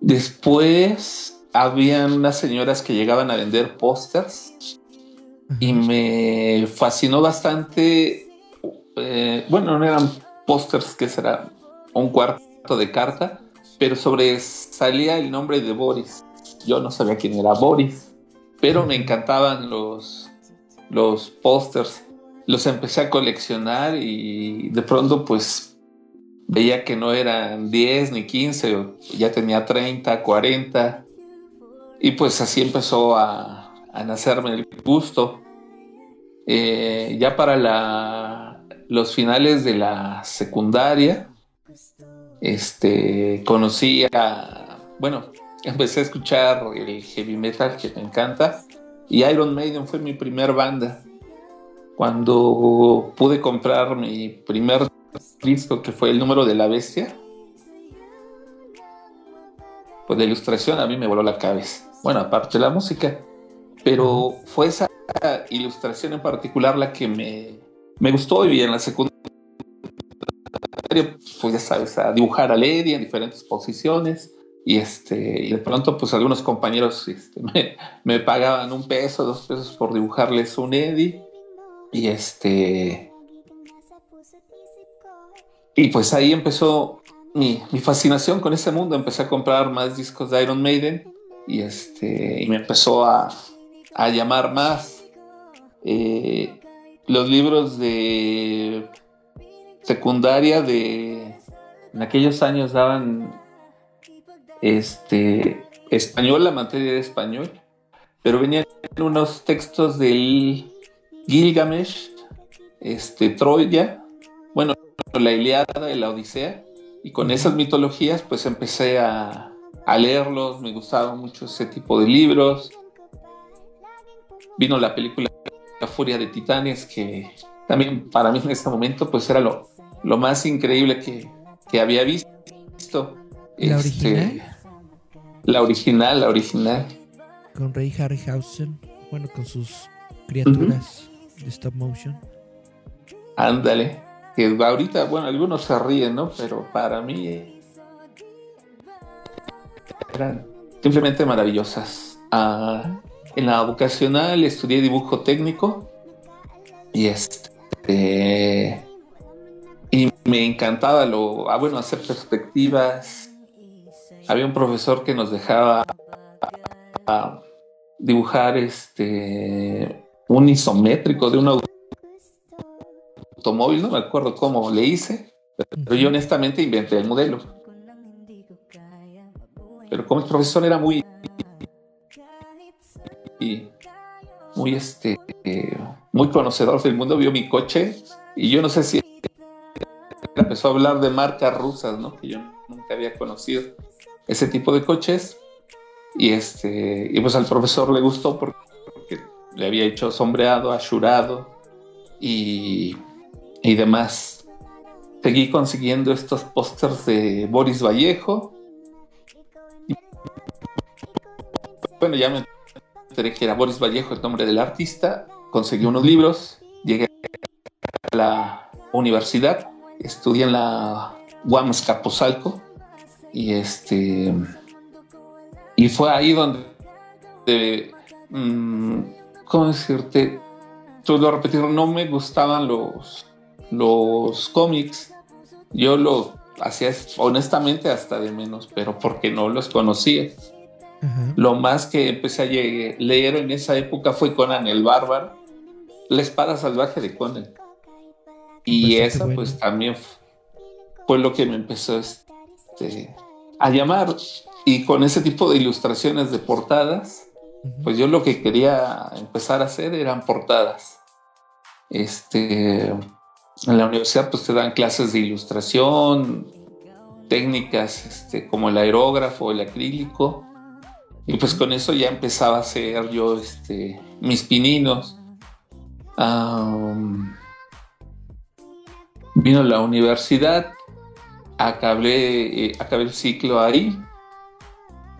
después habían unas señoras que llegaban a vender pósters y me fascinó bastante. Eh, bueno, no eran pósters que será un cuarto de carta, pero sobresalía el nombre de Boris. Yo no sabía quién era Boris, pero me encantaban los, los pósters. Los empecé a coleccionar y de pronto pues veía que no eran 10 ni 15, ya tenía 30, 40. Y pues así empezó a, a nacerme el gusto. Eh, ya para la, los finales de la secundaria, este, conocí a, bueno, empecé a escuchar el heavy metal que me encanta y Iron Maiden fue mi primer banda. Cuando pude comprar mi primer disco, que fue el número de la bestia, pues la ilustración a mí me voló la cabeza. Bueno, aparte de la música, pero fue esa ilustración en particular la que me, me gustó y en la secundaria pues ya sabes, a dibujar a Lady en diferentes posiciones. Y, este, y de pronto, pues algunos compañeros este, me, pagaban un peso, dos pesos por dibujarles un Eddie. Y este. Y pues ahí empezó mi, fascinación con ese mundo. Empecé a comprar más discos de Iron Maiden. Y este. Y me empezó a, llamar más. Eh, los libros de secundaria de en aquellos años daban este español, la materia de español, pero venían unos textos del Gilgamesh, este Troya, bueno, la Iliada y la Odisea, y con esas mitologías pues empecé a, a leerlos, me gustaba mucho ese tipo de libros. Vino la película La Furia de Titanes que también para mí en este momento pues era lo, lo más increíble que, que había visto. ¿La este, original? La original, la original. Con Ray Harryhausen, bueno, con sus criaturas de stop motion. Ándale, que ahorita, bueno, algunos se ríen, ¿no? Pero para mí eran simplemente maravillosas. Ah, en la vocacional estudié dibujo técnico y este y me encantaba lo, ah, bueno, hacer perspectivas. Había un profesor que nos dejaba dibujar este un isométrico de un automóvil, no me acuerdo cómo le hice, pero yo honestamente inventé el modelo. Pero como el profesor era muy muy este muy conocedor del mundo, vio mi coche y yo no sé si empezó a hablar de marcas rusas, ¿no? Que yo nunca había conocido ese tipo de coches. Y este, y pues al profesor le gustó porque, le había hecho sombreado, ashurado y, y demás. Seguí consiguiendo estos pósters de Boris Vallejo. bueno, ya me que era Boris Vallejo el nombre del artista. Conseguí unos libros, llegué a la universidad estudié en la Guamas Capozalco y este y fue ahí donde mm, cómo decirte todo repetir no me gustaban los los cómics yo lo hacía honestamente hasta de menos pero porque no los conocía lo más que empecé a leer en esa época fue Conan el Bárbaro la espada salvaje de Conan y eso pues también fue lo que me empezó este, a llamar. Y con ese tipo de ilustraciones de portadas, pues yo lo que quería empezar a hacer eran portadas. Este, en la universidad pues te dan clases de ilustración, técnicas este, como el aerógrafo, el acrílico. Y pues con eso ya empezaba a hacer yo este, mis pininos. Vino a la universidad, acabé, eh, acabé el ciclo ahí.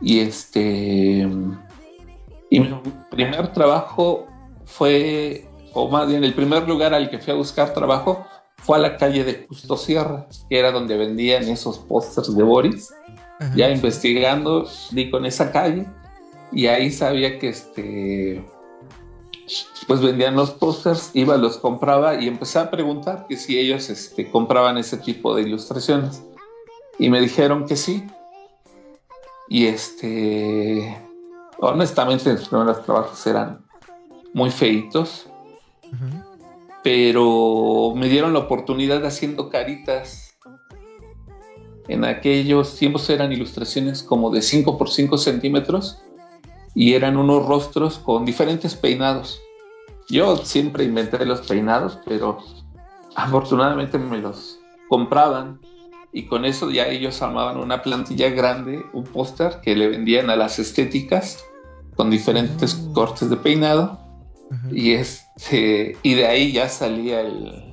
Y este Y mi primer trabajo fue, o más bien el primer lugar al que fui a buscar trabajo fue a la calle de Justo Sierra, que era donde vendían esos pósters de Boris. Ajá. Ya investigando, di con esa calle y ahí sabía que este pues vendían los pósters, iba, los compraba y empecé a preguntar que si ellos este, compraban ese tipo de ilustraciones. Y me dijeron que sí. Y este, honestamente, los primeros trabajos eran muy feitos, pero me dieron la oportunidad haciendo caritas. En aquellos tiempos eran ilustraciones como de 5 por 5 centímetros y eran unos rostros con diferentes peinados. Yo siempre inventé los peinados, pero afortunadamente me los compraban y con eso ya ellos armaban una plantilla grande, un póster que le vendían a las estéticas con diferentes Mm. cortes de peinado y este y de ahí ya salía el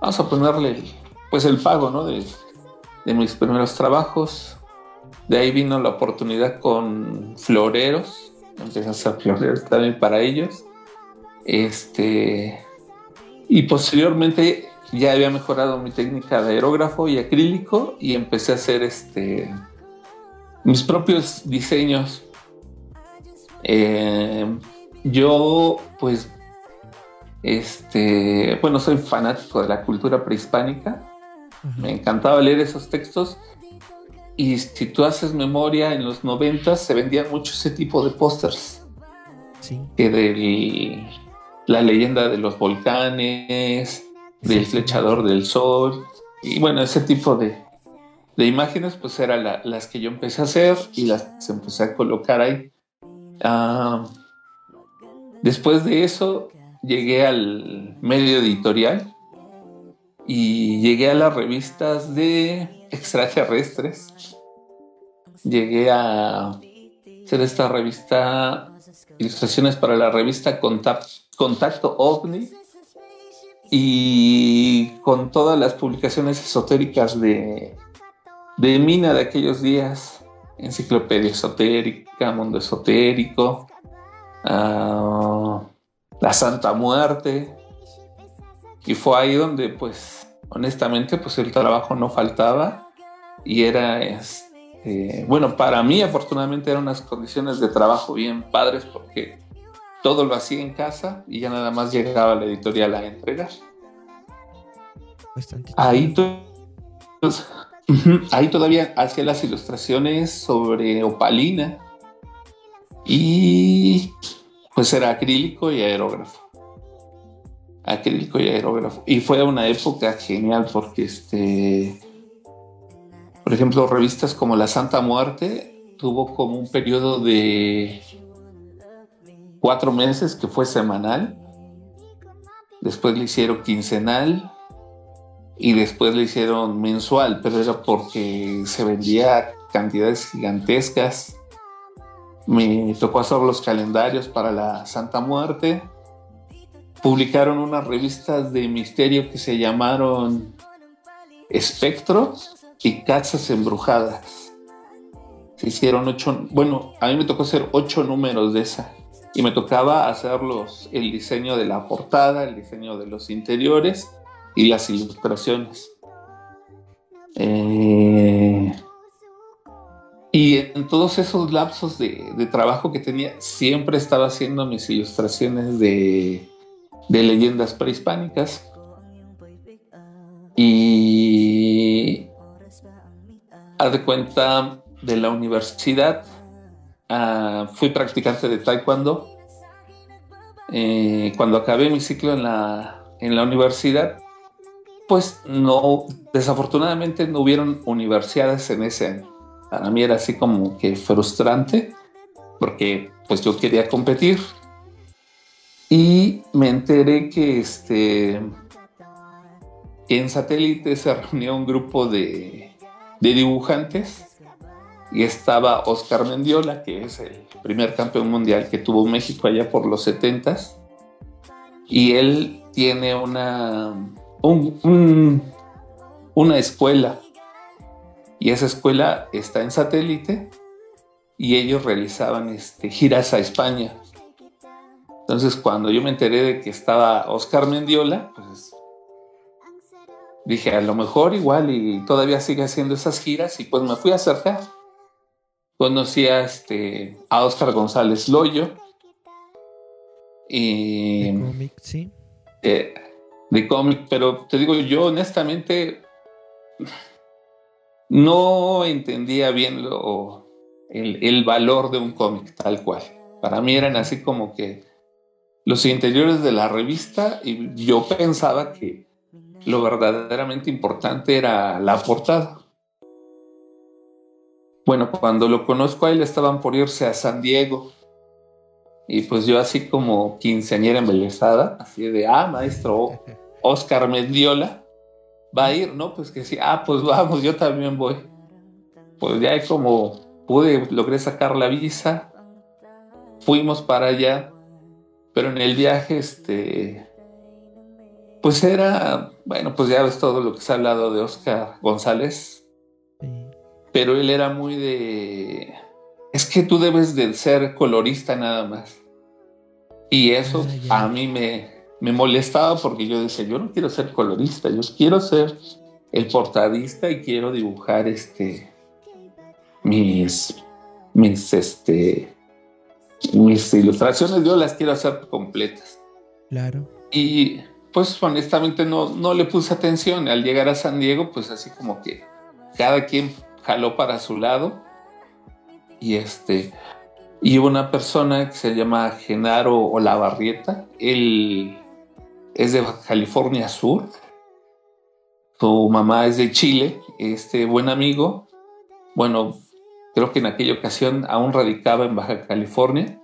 vamos a ponerle el- pues el pago no de, de mis primeros trabajos. De ahí vino la oportunidad con floreros empecé a hacer floreros también para ellos. Este y posteriormente ya había mejorado mi técnica de aerógrafo y acrílico y empecé a hacer este mis propios diseños. Eh, yo, pues, este, bueno, soy fanático de la cultura prehispánica. Me encantaba leer esos textos. Y si tú haces memoria, en los 90 se vendían mucho ese tipo de pósters. Sí. Que de la leyenda de los volcanes, del Sí. flechador del sol. Y bueno, ese tipo de, de imágenes, pues eran la- las que yo empecé a hacer y las empecé a colocar ahí. Ah, después de eso, llegué al medio editorial y llegué a las revistas de extraterrestres. Llegué a hacer esta revista, ilustraciones para la revista Contact- Contacto OVNI y con todas las publicaciones esotéricas de, de Mina de aquellos días, Enciclopedia Esotérica, Mundo Esotérico, ah, La Santa Muerte, y fue ahí donde pues honestamente pues el trabajo no faltaba y era este, bueno para mí afortunadamente eran unas condiciones de trabajo bien padres porque todo lo hacía en casa y ya nada más llegaba a la editorial a entregar. Bastante to- pues, ahí todavía hacía las ilustraciones sobre opalina y pues era acrílico y aerógrafo. Acrílico y aerógrafo. Y fue una época genial porque este, por ejemplo, revistas como La Santa Muerte tuvo como un periodo de cuatro meses que fue semanal. Después le hicieron quincenal y después le hicieron mensual, pero era porque se vendía cantidades gigantescas. Me tocó hacer los calendarios para la Santa Muerte. Publicaron unas revistas de misterio que se llamaron Espectro y Casas Embrujadas. Se hicieron ocho, bueno, a mí me tocó hacer ocho números de esa. Y me tocaba hacer los, el diseño de la portada, el diseño de los interiores y las ilustraciones. Eh, y en todos esos lapsos de, de trabajo que tenía, siempre estaba haciendo mis ilustraciones de, de leyendas prehispánicas. Y haz de cuenta de la universidad, ah, fui practicante de taekwondo. Eh, cuando acabé mi ciclo en la, en la universidad, pues no, desafortunadamente no hubieron universidades en ese año. Para mí era así como que frustrante, porque pues yo quería competir. Y me enteré que este, en satélite se reunió un grupo de, dibujantes y estaba Oscar Mendiola, que es el primer campeón mundial que tuvo México allá por los 70 y él tiene una, un- un- una escuela y esa escuela está en satélite y ellos realizaban este, giras a España. Entonces, cuando yo me enteré de que estaba Oscar Mendiola, pues dije, a lo mejor igual y todavía sigue haciendo esas giras y pues me fui a acercar. Conocí a, este, a Oscar González Loyo y... De cómic, sí. eh, de cómic, pero te digo, yo honestamente no entendía bien lo, el, el valor de un cómic tal cual. Para mí eran así como que los interiores de la revista y yo pensaba que lo verdaderamente importante era la portada. Bueno, cuando lo conozco a él estaban por irse a San Diego y pues yo así como quinceañera embelesada, así de, ah, maestro Oscar Mendiola, va a ir, ¿no? Pues que sí, ah, pues vamos, yo también voy. Pues ya como pude, logré sacar la visa, fuimos para allá, pero en el viaje, este, pues era, bueno, pues ya ves todo lo que se ha hablado de Oscar González, sí. pero él era muy de, es que tú debes de ser colorista nada más. Y eso Ah, a mí me, me molestaba porque yo decía, yo no quiero ser colorista, yo quiero ser el portadista y quiero dibujar este mis mis este mis ilustraciones yo las quiero hacer completas. Claro. y pues honestamente no, no le puse atención. Al llegar a San Diego pues así como que cada quien jaló para su lado. Y este y una persona que se llama Genaro Olavarrieta. Él es de California Sur. Su mamá es de Chile. Este buen amigo. Bueno creo que en aquella ocasión aún radicaba en Baja California.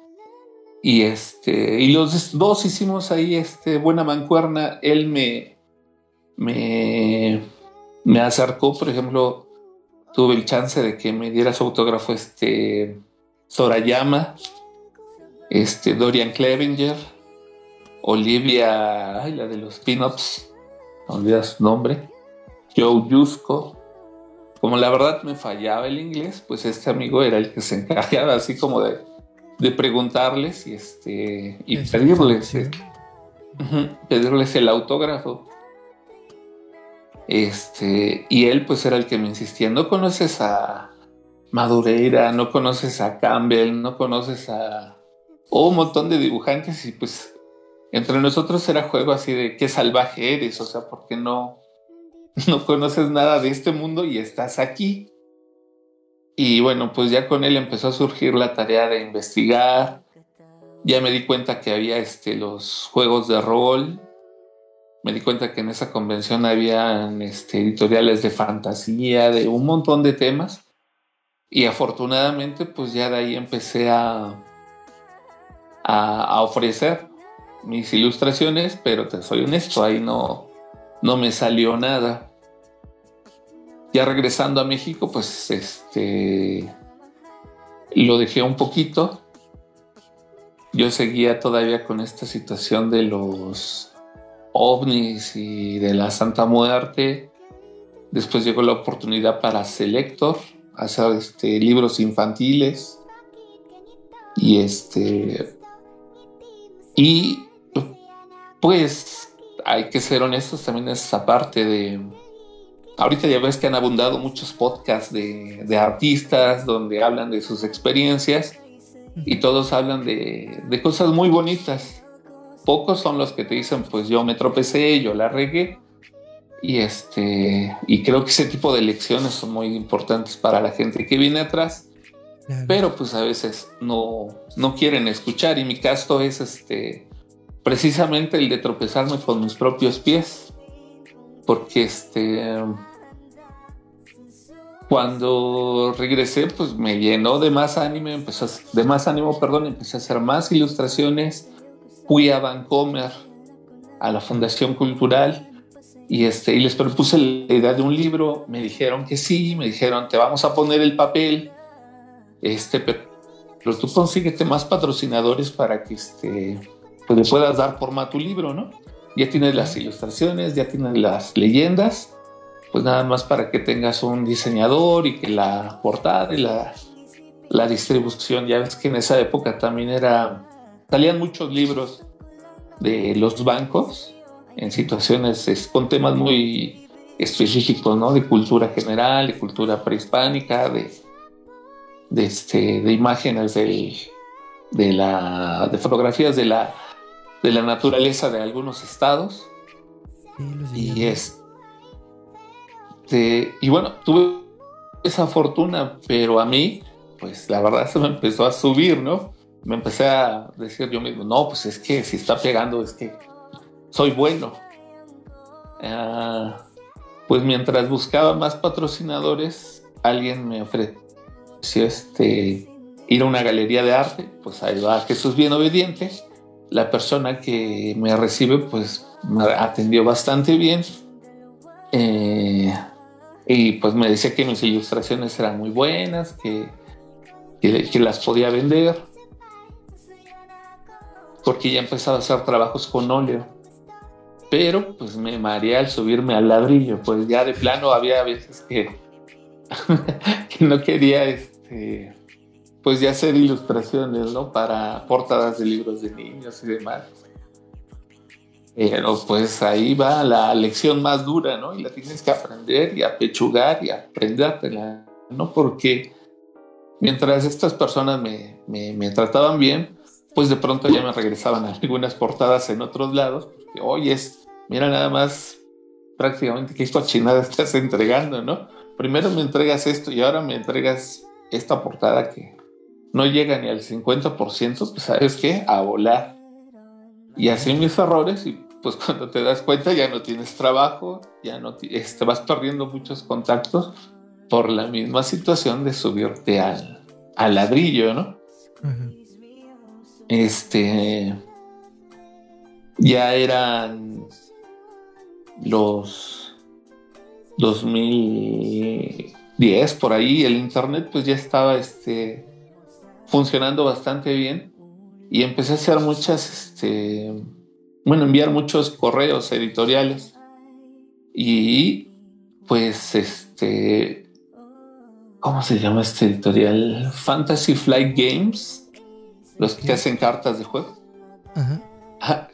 Y este y los dos hicimos ahí este buena mancuerna. Él me me me acercó por ejemplo tuve el chance de que me diera su autógrafo este Sorayama este Dorian Clevenger Olivia ay, la de los pin-ups no olvidas su nombre Joe Yusko como la verdad me fallaba el inglés, pues este amigo era el que se encargaba así como de, de preguntarles y, este, y pedirles, pedirles el autógrafo. Este, y él pues era el que me insistía, no conoces a Madureira, no conoces a Campbell, no conoces a o un montón de dibujantes y pues entre nosotros era juego así de qué salvaje eres, o sea, porque no, no conoces nada de este mundo y estás aquí. Y bueno, pues ya con él empezó a surgir la tarea de investigar. Ya me di cuenta que había este, los juegos de rol. Me di cuenta que en esa convención había este, editoriales de fantasía, de un montón de temas. Y afortunadamente, pues ya de ahí empecé a, a, a ofrecer mis ilustraciones, pero te soy honesto, ahí no, no me salió nada. Ya regresando a México, pues este lo dejé un poquito. Yo seguía todavía con esta situación de los ovnis y de la Santa Muerte. Después llegó la oportunidad para Selector, hacer este, libros infantiles. Y este. Y pues hay que ser honestos también en esa parte de. Ahorita ya ves que han abundado muchos podcasts de, de artistas donde hablan de sus experiencias y todos hablan de, de cosas muy bonitas. Pocos son los que te dicen, pues yo me tropecé, yo la regué. Y este, y creo que ese tipo de lecciones son muy importantes para la gente que viene atrás, Claro. pero pues a veces no, no quieren escuchar. Y mi caso es este, precisamente el de tropezarme con mis propios pies. Porque este, cuando regresé, pues me llenó de más ánimo, empezó a- de más ánimo, perdón, empecé a hacer más ilustraciones. Fui a Vancomer, a la Fundación Cultural, y, este, y les propuse la idea de un libro. Me dijeron que sí, me dijeron, te vamos a poner el papel, este, pero, pero tú consíguete más patrocinadores para que este, pues le puedas dar forma a tu libro, ¿no? Ya tienes las ilustraciones, ya tienes las leyendas, pues nada más para que tengas un diseñador y que la portada y la, la distribución. Ya ves que en esa época también era, salían muchos libros de los bancos en situaciones con temas muy específicos, ¿no? De cultura general, de cultura prehispánica, de, de, este, de imágenes de, la, de fotografías de la, de la naturaleza de algunos estados. y es y bueno, tuve esa fortuna, pero a mí, pues la verdad se me empezó a subir, ¿no? Me empecé a decir yo mismo, no, pues es que si está pegando, es que soy bueno. Ah, pues mientras buscaba más patrocinadores, alguien me ofreció este, ir a una galería de arte, pues ahí va Jesús bien obediente. La persona que me recibe, pues me atendió bastante bien. Eh, y pues me decía que mis ilustraciones eran muy buenas, que, que, las podía vender, porque ya empezaba a hacer trabajos con óleo. Pero pues me mareé al subirme al ladrillo, pues ya de plano había veces que, que no quería este, pues ya hacer ilustraciones, ¿no? Para portadas de libros de niños y demás. Pero pues ahí va la lección más dura, ¿no? Y la tienes que aprender y apechugar y aprendértela, ¿no? Porque mientras estas personas me, me, trataban bien, pues de pronto ya me regresaban algunas portadas en otros lados, porque, oye, mira nada más prácticamente qué cochinada estás entregando, ¿no? Primero me entregas esto y ahora me entregas esta portada que no llega ni al 50%, pues sabes qué, a volar. Y así mis errores y pues cuando te das cuenta ya no tienes trabajo, ya no te este, vas perdiendo muchos contactos por la misma situación de subirte al, al ladrillo, ¿no? Este ya eran los 2010 por ahí el internet pues ya estaba este funcionando bastante bien y empecé a hacer muchas, este, bueno, enviar muchos correos editoriales y pues este, ¿cómo se llama este editorial? Fantasy Flight Games, los que hacen cartas de juego.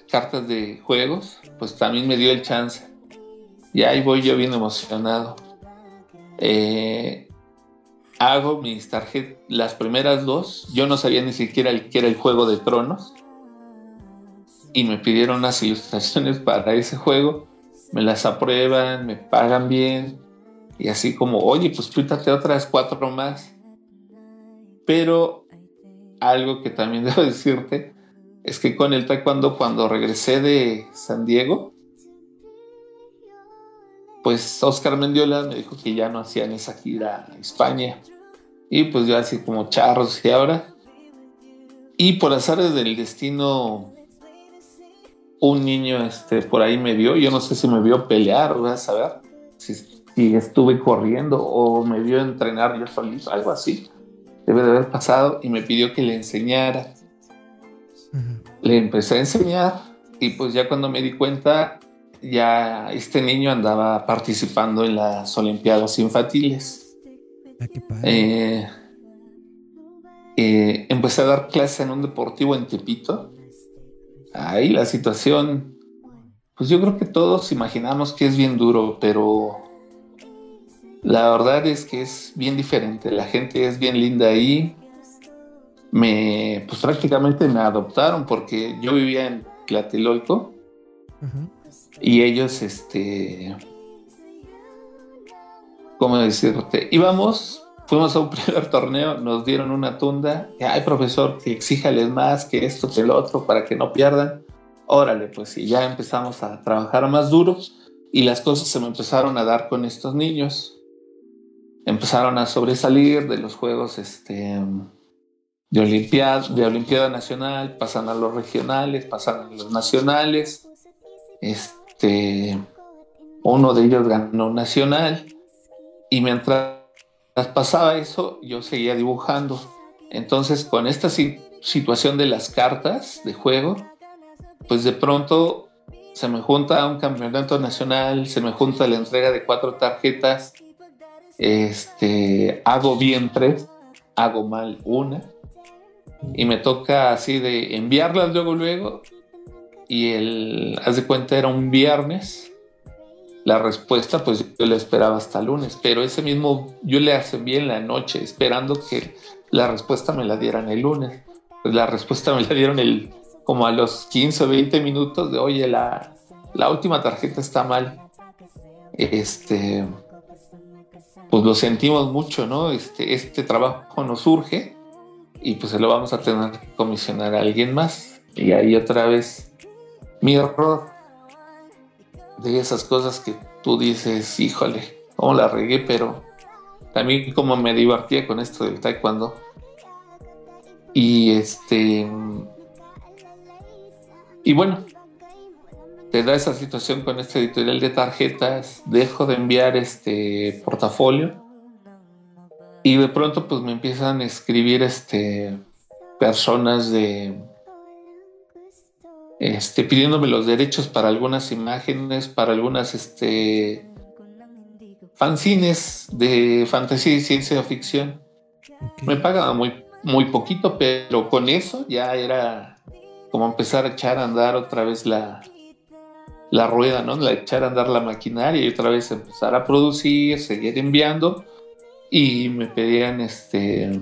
cartas de juegos, pues también me dio el chance. Y ahí voy yo bien emocionado. Eh, hago mis tarjetas, las primeras dos, yo no sabía ni siquiera el, que era el Juego de Tronos. Y me pidieron unas ilustraciones para ese juego. Me las aprueban, me pagan bien. Y así como, oye, pues píntate otras cuatro más. Pero algo que también debo decirte es que con el taekwondo, cuando regresé de San Diego, pues Oscar Mendiola me dijo que ya no hacían esa gira a España. Y pues yo así como charros y ahora. Y por azares del destino, un niño este, por ahí me vio. Yo no sé si me vio pelear, o a saber si, si, estuve corriendo o me vio entrenar yo solito, algo así. Debe de haber pasado y me pidió que le enseñara. Le empecé a enseñar y pues ya cuando me di cuenta ya este niño andaba participando en las Olimpiadas infantiles. Ah, eh, eh, empecé a dar clase en un deportivo en Tepito. Ahí la situación, pues yo creo que todos imaginamos que es bien duro, pero la verdad es que es bien diferente. La gente es bien linda ahí. Me, pues prácticamente me adoptaron porque yo vivía en Tlatelolco. Y ellos, este, ¿cómo decirte? Íbamos, fuimos a un primer torneo, nos dieron una tunda, ay profesor, que exíjales más, que esto, que el otro, para que no pierdan. Órale, pues y ya empezamos a trabajar más duro y las cosas se me empezaron a dar con estos niños. Empezaron a sobresalir de los juegos este, de, Olimpiada, de Olimpiada Nacional, pasan a los regionales, pasan a los nacionales. Este, este, uno de ellos ganó nacional y mientras pasaba eso yo seguía dibujando. Entonces con esta situación de las cartas de juego, pues de pronto se me junta un campeonato nacional, se me junta la entrega de cuatro tarjetas, este, hago bien tres, hago mal una y me toca así de enviarlas luego, luego y el, haz de cuenta, era un viernes. La respuesta, pues yo la esperaba hasta lunes, pero ese mismo yo le hace bien la noche esperando que la respuesta me la dieran el lunes. Pues la respuesta me la dieron el, como a los 15 o 20 minutos de, oye, la, la última tarjeta está mal. Este, pues lo sentimos mucho, ¿no? Este, este trabajo nos surge y pues se lo vamos a tener que comisionar a alguien más. Y ahí otra vez mi error de esas cosas que tú dices, híjole, cómo la regué, pero también como me divertía con esto del taekwondo. Y este. Y bueno, te da esa situación con este editorial de tarjetas, dejo de enviar este portafolio y de pronto pues me empiezan a escribir este personas de este, pidiéndome los derechos para algunas imágenes, para algunas este, fanzines de fantasía y ciencia ficción. Me pagaba muy, muy poquito, pero con eso ya era como empezar a echar a andar otra vez la, la rueda, ¿no? La echar a andar la maquinaria y otra vez empezar a producir, seguir enviando y me pedían este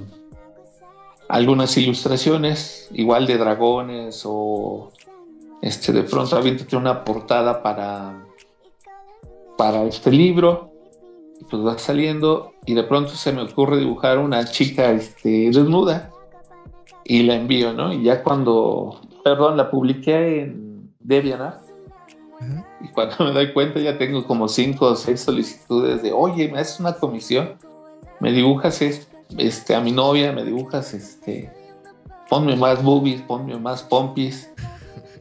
algunas ilustraciones, igual de dragones o este, de pronto aviéntate una portada para, para este libro, y pues va saliendo, y de pronto se me ocurre dibujar una chica este, desnuda, y la envío, ¿no? Y ya cuando, perdón, la publiqué en DeviantArt, y cuando me doy cuenta ya tengo como cinco o seis solicitudes de, oye, me haces una comisión, me dibujas este, a mi novia, me dibujas este, ponme más boobies, ponme más pompis.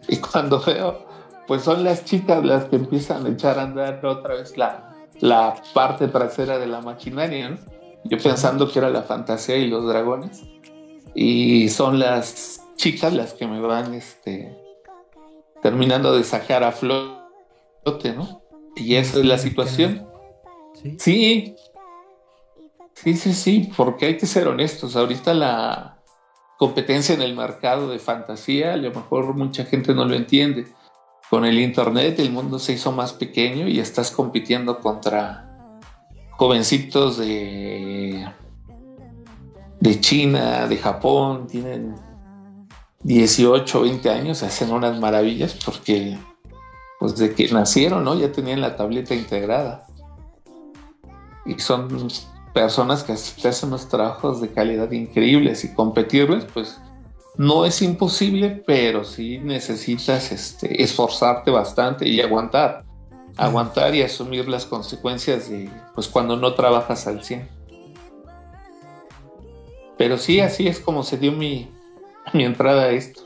Y cuando veo, pues son las chicas las que empiezan a echar a andar otra vez la, la parte trasera de la maquinaria, ¿no? Yo pensando que era la fantasía y los dragones. Y son las chicas las que me van este, terminando de sacar a flote, ¿no? Y esa es la situación. Sí. Sí, sí, sí, porque hay que ser honestos. Ahorita la, competencia en el mercado de fantasía, a lo mejor mucha gente no lo entiende. Con el Internet el mundo se hizo más pequeño y estás compitiendo contra jovencitos de, de China, de Japón, tienen 18, 20 años, hacen unas maravillas porque pues de que nacieron, ¿no? Ya tenían la tableta integrada. Y son personas que hacen unos trabajos de calidad increíbles y competirles, pues no es imposible, pero sí necesitas este, esforzarte bastante y aguantar. Aguantar y asumir las consecuencias de pues cuando no trabajas al 100. Pero sí, así es como se dio mi, mi entrada a esto.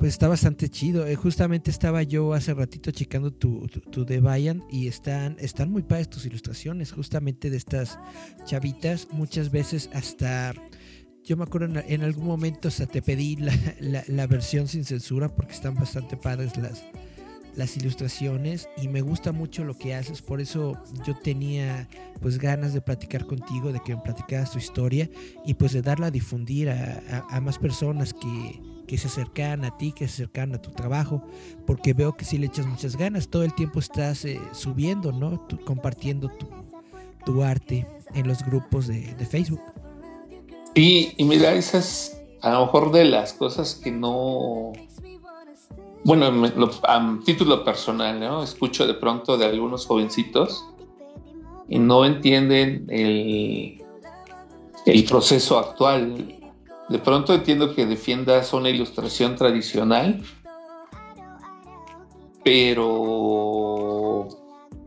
Pues está bastante chido. Eh, justamente estaba yo hace ratito checando tu, tu, Deviant y están, están muy padres tus ilustraciones, justamente de estas chavitas. Muchas veces hasta, yo me acuerdo en, algún momento hasta te pedí la, versión sin censura porque están bastante padres las, las ilustraciones y me gusta mucho lo que haces. Por eso yo tenía pues ganas de platicar contigo, de que me platicaras tu historia y pues de darla a difundir a más personas que que se acercan a ti, que se acercan a tu trabajo, porque veo que si le echas muchas ganas, todo el tiempo estás eh, subiendo, ¿no? compartiendo tu, arte en los grupos de, Facebook. Y, y mira, esas a lo mejor de las cosas que no... Bueno, a título personal, ¿no? Escucho de pronto de algunos jovencitos y no entienden el, el proceso actual de pronto entiendo que defiendas una ilustración tradicional, pero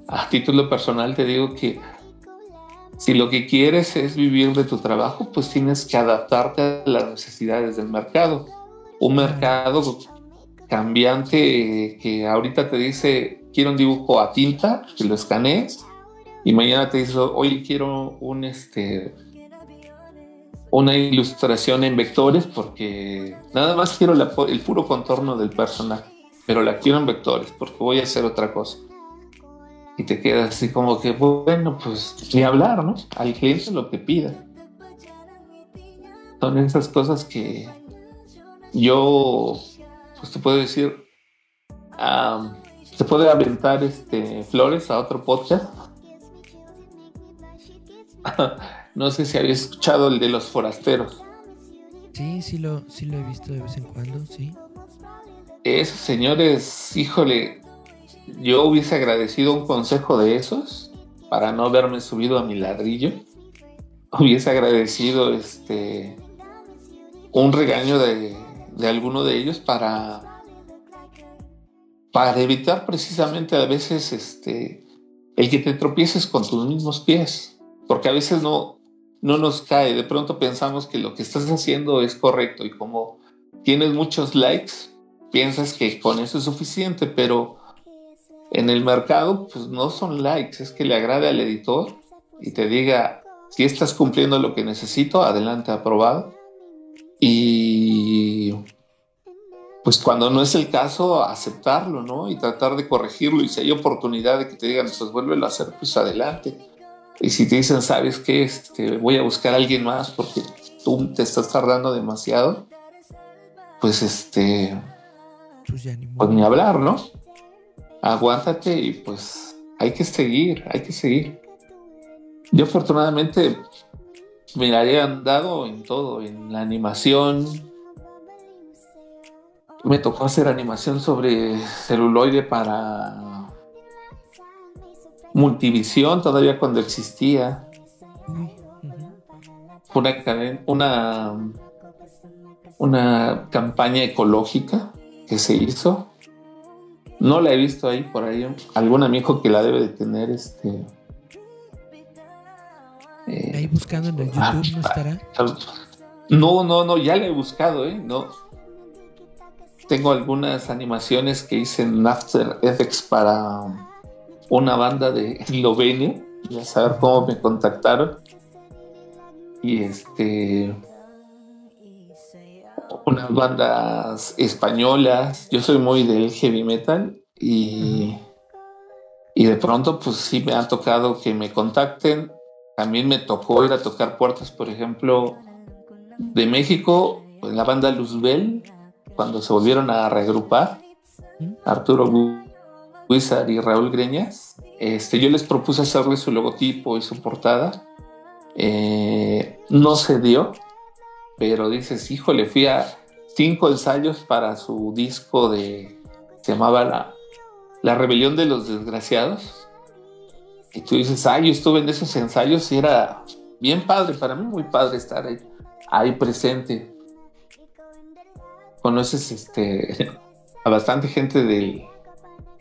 a título personal te digo que si lo que quieres es vivir de tu trabajo, pues tienes que adaptarte a las necesidades del mercado. Un mercado cambiante que ahorita te dice, quiero un dibujo a tinta, que lo escanees, y mañana te dice, oye, quiero un, este, una ilustración en vectores porque nada más quiero el puro contorno del personaje, pero la quiero en vectores porque voy a hacer otra cosa. y te quedas así como que, bueno, pues ni hablar, ¿no? Al cliente lo que pida. Son esas cosas que yo, pues te puedo decir, se puede aventar este flores a otro podcast. no sé si habéis escuchado el de los forasteros. Sí, sí lo, sí lo he visto de vez en cuando, sí. Esos señores, híjole, yo hubiese agradecido un consejo de esos para no haberme subido a mi ladrillo. Hubiese agradecido este un regaño de, de alguno de ellos para para evitar precisamente a veces este el que te tropieces con tus mismos pies, porque a veces no no nos cae, de pronto pensamos que lo que estás haciendo es correcto y como tienes muchos likes, piensas que con eso es suficiente, pero en el mercado, pues no son likes, es que le agrade al editor y te diga, si estás cumpliendo lo que necesito, adelante, aprobado. Y pues cuando no es el caso, aceptarlo, ¿no? Y tratar de corregirlo. Y si hay oportunidad de que te digan, pues vuélvelo a hacer, pues adelante. Y si te dicen, ¿sabes qué? Este, voy a buscar a alguien más porque tú te estás tardando demasiado, pues este, pues, pues ni hablar, ¿no? aguántate y pues hay que seguir, hay que seguir. Yo afortunadamente me he andado en todo, en la animación. Me tocó hacer animación sobre celuloide para Multivisión, todavía cuando existía. Una, una, una campaña ecológica que se hizo no la he visto ahí por ahí. Algún amigo que la debe de tener, este. Eh, ahí buscando en el YouTube, ¿no ah, estará? No, no, no, ya la he buscado, ¿eh? No. Tengo algunas animaciones que hice en After Effects para una banda de Eslovenia. Ya saber cómo me contactaron. Y este unas bandas españolas. Yo soy muy del heavy metal y, y de pronto pues sí me ha tocado que me contacten. También me tocó ir a tocar puertas, por ejemplo, de México, en la banda Luzbel, cuando se volvieron a reagrupar, Arturo Guizar y Raúl Greñas. Este, yo les propuse hacerle su logotipo y su portada. Eh, no se dio, pero dices, híjole, fui a cinco ensayos para su disco de, se llamaba La, la Rebelión de los Desgraciados. Y tú dices, ay, yo estuve en esos ensayos y era bien padre, para mí muy padre estar ahí, ahí presente. Conoces este, a bastante gente del,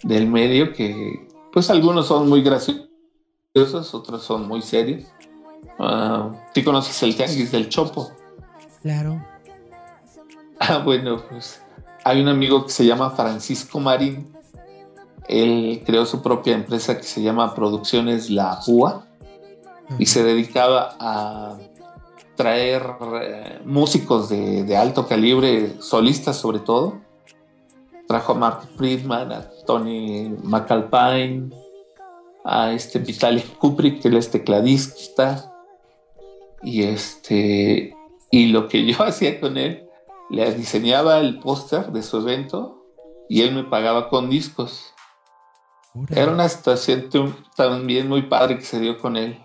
del medio que, pues algunos son muy graciosos, otros son muy serios. Uh, ¿Tú conoces el tianguis del Chopo? Claro. Ah, bueno, pues hay un amigo que se llama Francisco Marín. Él creó su propia empresa que se llama Producciones La Púa y se dedicaba a traer eh, músicos de, alto calibre, solistas sobre todo. Trajo a Mark Friedman, a Tony McAlpine, a este Vitalik Kubrick, que él es tecladista. Y este y lo que yo hacía con él, le diseñaba el póster de su evento y él me pagaba con discos. Era una situación también muy padre que se dio con él.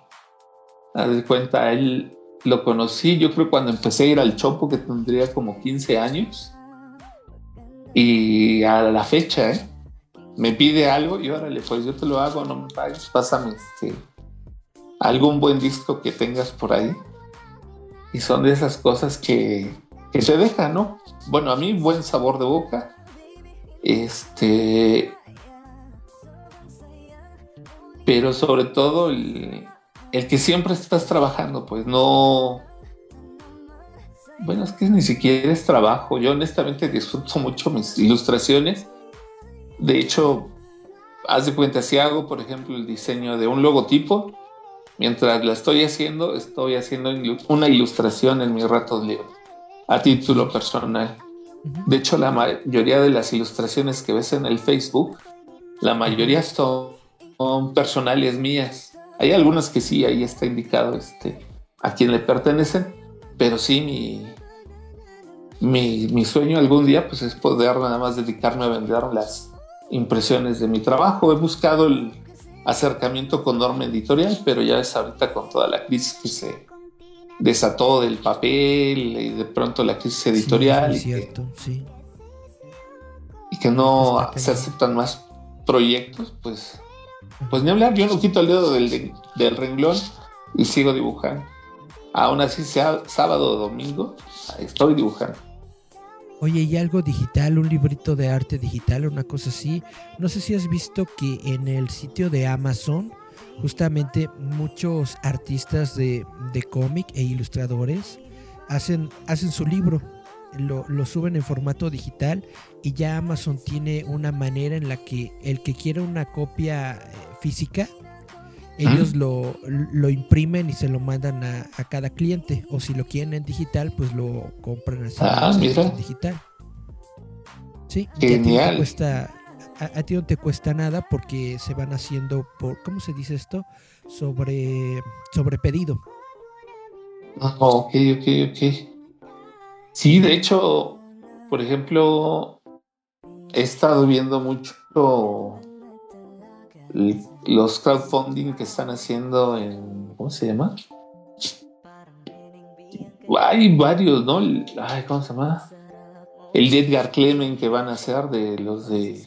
A de cuenta, él lo conocí, yo creo cuando empecé a ir al Chopo, que tendría como 15 años. Y a la fecha, ¿eh? me pide algo y órale, pues yo te lo hago, no me pagues, pásame este, algún buen disco que tengas por ahí. Y son de esas cosas que, que se dejan, ¿no? Bueno, a mí buen sabor de boca. Este. Pero sobre todo el, el que siempre estás trabajando, pues no. Bueno, es que ni siquiera es trabajo. Yo honestamente disfruto mucho mis ilustraciones. De hecho, haz de cuenta, si hago, por ejemplo, el diseño de un logotipo, Mientras la estoy haciendo, estoy haciendo una ilustración en mi rato libre, a título personal. De hecho, la mayoría de las ilustraciones que ves en el Facebook, la mayoría son son personales mías. Hay algunas que sí, ahí está indicado este, a quién le pertenecen, pero sí mi, mi, mi, sueño algún día pues es poder nada más dedicarme a vender las impresiones de mi trabajo. He buscado el acercamiento con norma editorial, pero ya es ahorita con toda la crisis que se desató del papel y de pronto la crisis editorial. Sí, cierto, y que, sí. Y que no se aceptan más proyectos, pues, pues ni hablar. Yo no quito el dedo del, del renglón y sigo dibujando. Aún así sea sábado o domingo, estoy dibujando. Oye, ¿y algo digital, un librito de arte digital, una cosa así? No sé si has visto que en el sitio de Amazon, justamente muchos artistas de, de cómic e ilustradores hacen, hacen su libro, lo, lo, suben en formato digital y ya Amazon tiene una manera en la que el que quiera una copia física, ellos ¿Ah? lo, lo, imprimen y se lo mandan a, a, cada cliente. O si lo quieren en digital, pues lo compran así ah, mira. en digital. Sí, Genial. A ti, no te cuesta, a, a ti no te cuesta nada porque se van haciendo por, ¿cómo se dice esto? Sobre, sobre pedido. Ah, ok, ok, ok. Sí, de hecho, por ejemplo, he estado viendo mucho los crowdfunding que están haciendo en. ¿Cómo se llama? Hay varios, ¿no? Ay, ¿Cómo se llama? El de Edgar Clemen que van a hacer de los de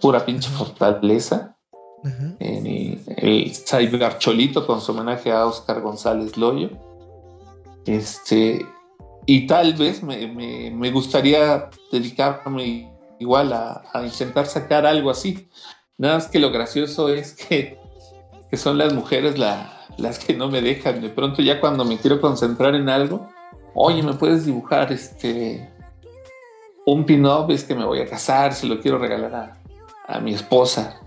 pura pinche fortaleza. Uh -huh. el, el Cyber Cholito con su homenaje a Oscar González Loyo. Este. Y tal vez me, me, me gustaría dedicarme igual a, a intentar sacar algo así. Nada más que lo gracioso es que, que son las mujeres la, las que no me dejan. De pronto ya cuando me quiero concentrar en algo, oye, ¿me puedes dibujar este un pin-up? Es que me voy a casar, se lo quiero regalar a, a mi esposa.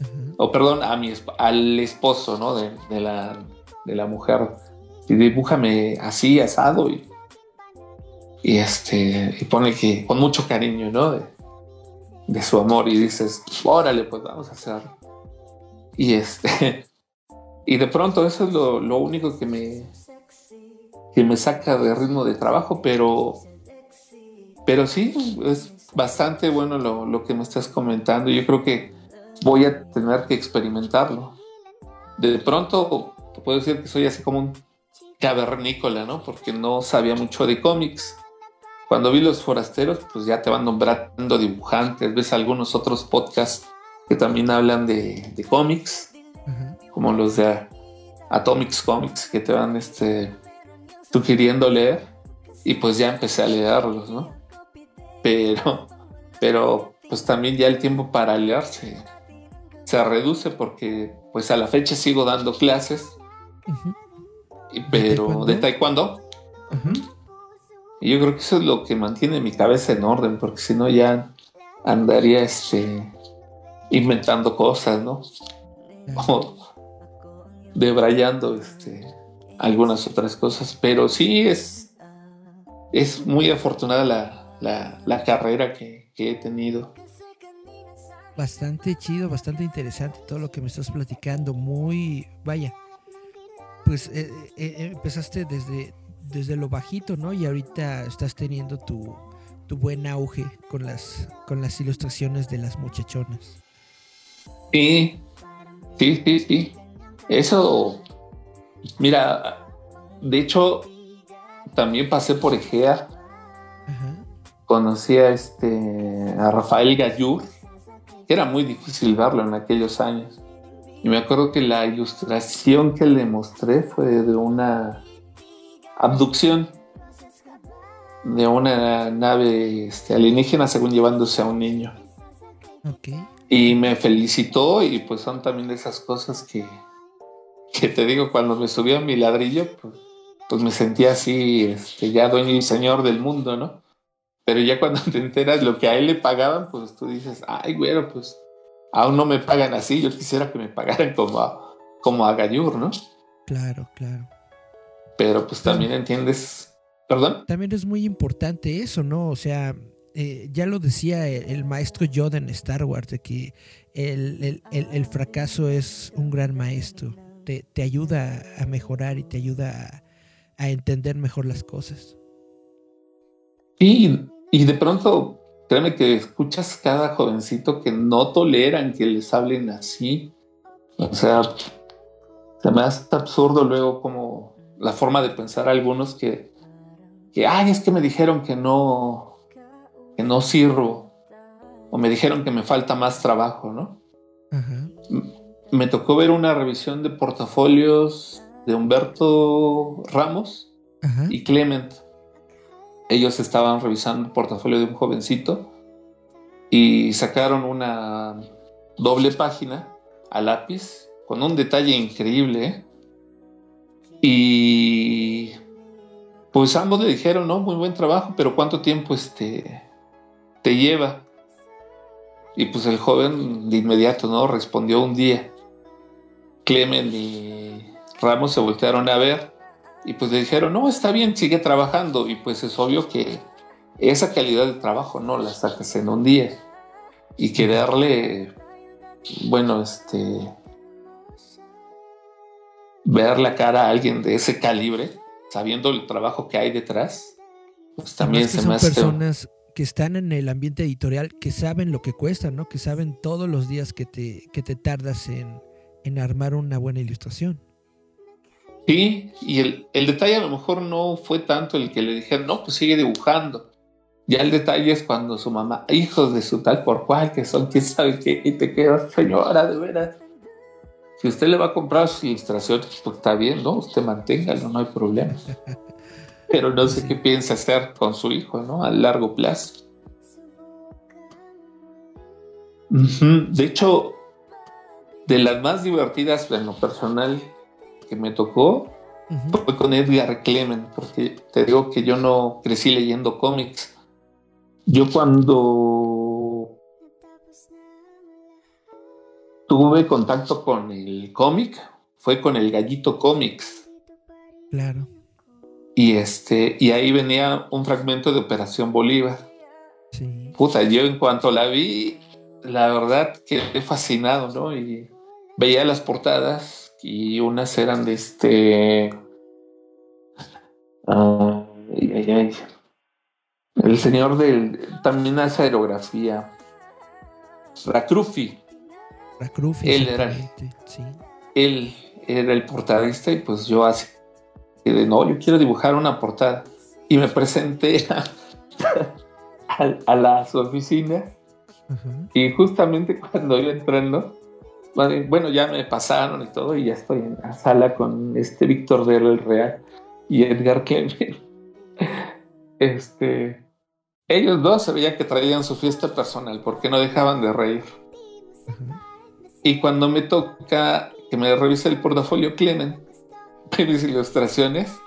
Uh -huh. O perdón, a mi, al esposo, ¿no? De, de, la, de la mujer. Y dibújame así, asado y, y este, y pone que con mucho cariño, ¿no? De, de su amor y dices, órale, pues vamos a hacerlo. Y este, y de pronto eso es lo, lo, único que me, que me saca de ritmo de trabajo, pero, pero sí, es bastante bueno lo, lo que me estás comentando. Yo creo que voy a tener que experimentarlo. De pronto, puedo decir que soy así como un cavernícola, ¿no? Porque no sabía mucho de cómics cuando vi Los Forasteros, pues ya te van nombrando dibujantes, ves algunos otros podcasts que también hablan de, de cómics, uh -huh. como los de Atomics Comics, que te van este, sugiriendo leer, y pues ya empecé a leerlos, ¿no? Pero, pero pues también ya el tiempo para leer se, se reduce porque pues a la fecha sigo dando clases, uh -huh. pero ¿De taekwondo? De taekwondo uh -huh. Y yo creo que eso es lo que mantiene mi cabeza en orden, porque si no ya andaría este, inventando cosas, ¿no? O debrayando este, algunas otras cosas. Pero sí es, es muy afortunada la, la, la carrera que, que, he tenido. Bastante chido, bastante interesante todo lo que me estás platicando. Muy, vaya, pues eh, eh, empezaste desde desde lo bajito, ¿no? Y ahorita estás teniendo tu, tu buen auge con las, con las ilustraciones de las muchachonas. Sí, sí, sí, sí. Eso, mira, de hecho, también pasé por Egea. Ajá. Conocí a, este, a Rafael Gallur, que era muy difícil verlo en aquellos años. Y me acuerdo que la ilustración que le mostré fue de una abducción de una nave este, alienígena, según llevándose a un niño. Okay. Y me felicitó y pues son también de esas cosas que, que te digo, cuando me subí a mi ladrillo, pues, pues me sentía así, este, ya dueño y señor del mundo, ¿no? Pero ya cuando te enteras lo que a él le pagaban, pues tú dices, ay, güero, pues aún no me pagan así, yo quisiera que me pagaran como a, como a Gallur, ¿no? Claro, claro. Pero pues también entiendes, perdón. También es muy importante eso, ¿no? O sea, eh, ya lo decía el, maestro Yoda en Star Wars, de que el, el, fracaso es un gran maestro. Te, te, ayuda a mejorar y te ayuda a, entender mejor las cosas. Y, y de pronto, créeme que escuchas cada jovencito que no toleran que les hablen así. O sea, se me hace absurdo luego como la forma de pensar algunos que, que ay, es que me dijeron que no, que no sirvo o me dijeron que me falta más trabajo, ¿no? Me tocó ver una revisión de portafolios de Humberto Ramos y Clement. Ellos estaban revisando el portafolio de un jovencito y sacaron una doble página a lápiz con un detalle increíble. ¿eh? Y pues ambos le dijeron, no, muy buen trabajo, pero ¿cuánto tiempo este, te lleva. Y pues el joven de inmediato, ¿no? Respondió un día. Clemen y Ramos se voltearon a ver y pues le dijeron, no, está bien, sigue trabajando. Y pues es obvio que esa calidad de trabajo no la sacas en un día. Y que darle, bueno, este, ver la cara a alguien de ese calibre, sabiendo el trabajo que hay detrás, pues también se me hace que están en el ambiente editorial, que saben lo que cuesta, ¿no? Que saben todos los días que te, que te tardas en, armar una buena ilustración. Sí, y el, detalle a lo mejor no fue tanto el que le dijeron, no, pues sigue dibujando. Ya el detalle es cuando su mamá, hijos de su tal por cual, que son quién sabe qué, y te quedas, señora, de veras. Si usted le va a comprar sus ilustraciones, pues está bien, ¿no? Usted manténgalo, no hay problema. pero no sé qué piensa hacer con su hijo, ¿no? A largo plazo. De hecho, de las más divertidas en lo personal que me tocó fue con Edgar Clement, porque te digo que yo no crecí leyendo cómics. Yo cuando tuve contacto con el cómic fue con el Gallito Comics. Claro. Y, este, y ahí venía un fragmento de Operación Bolívar. Sí. Puta, yo en cuanto la vi, la verdad quedé fascinado, ¿no? Y veía las portadas y unas eran de este... El señor del... También hace aerografía. Racrufi. Él era, sí. él era el portadista y pues yo así de no, yo quiero dibujar una portada. Y me presenté a, la, su oficina. Y justamente cuando iba entrando, bueno, ya me pasaron y todo, y ya estoy en la sala con este Víctor del Real y Edgar Clement. Este, ellos dos se veía que traían su fiesta personal porque no dejaban de reír. Y cuando me toca que me revise el portafolio Clement, mis ilustraciones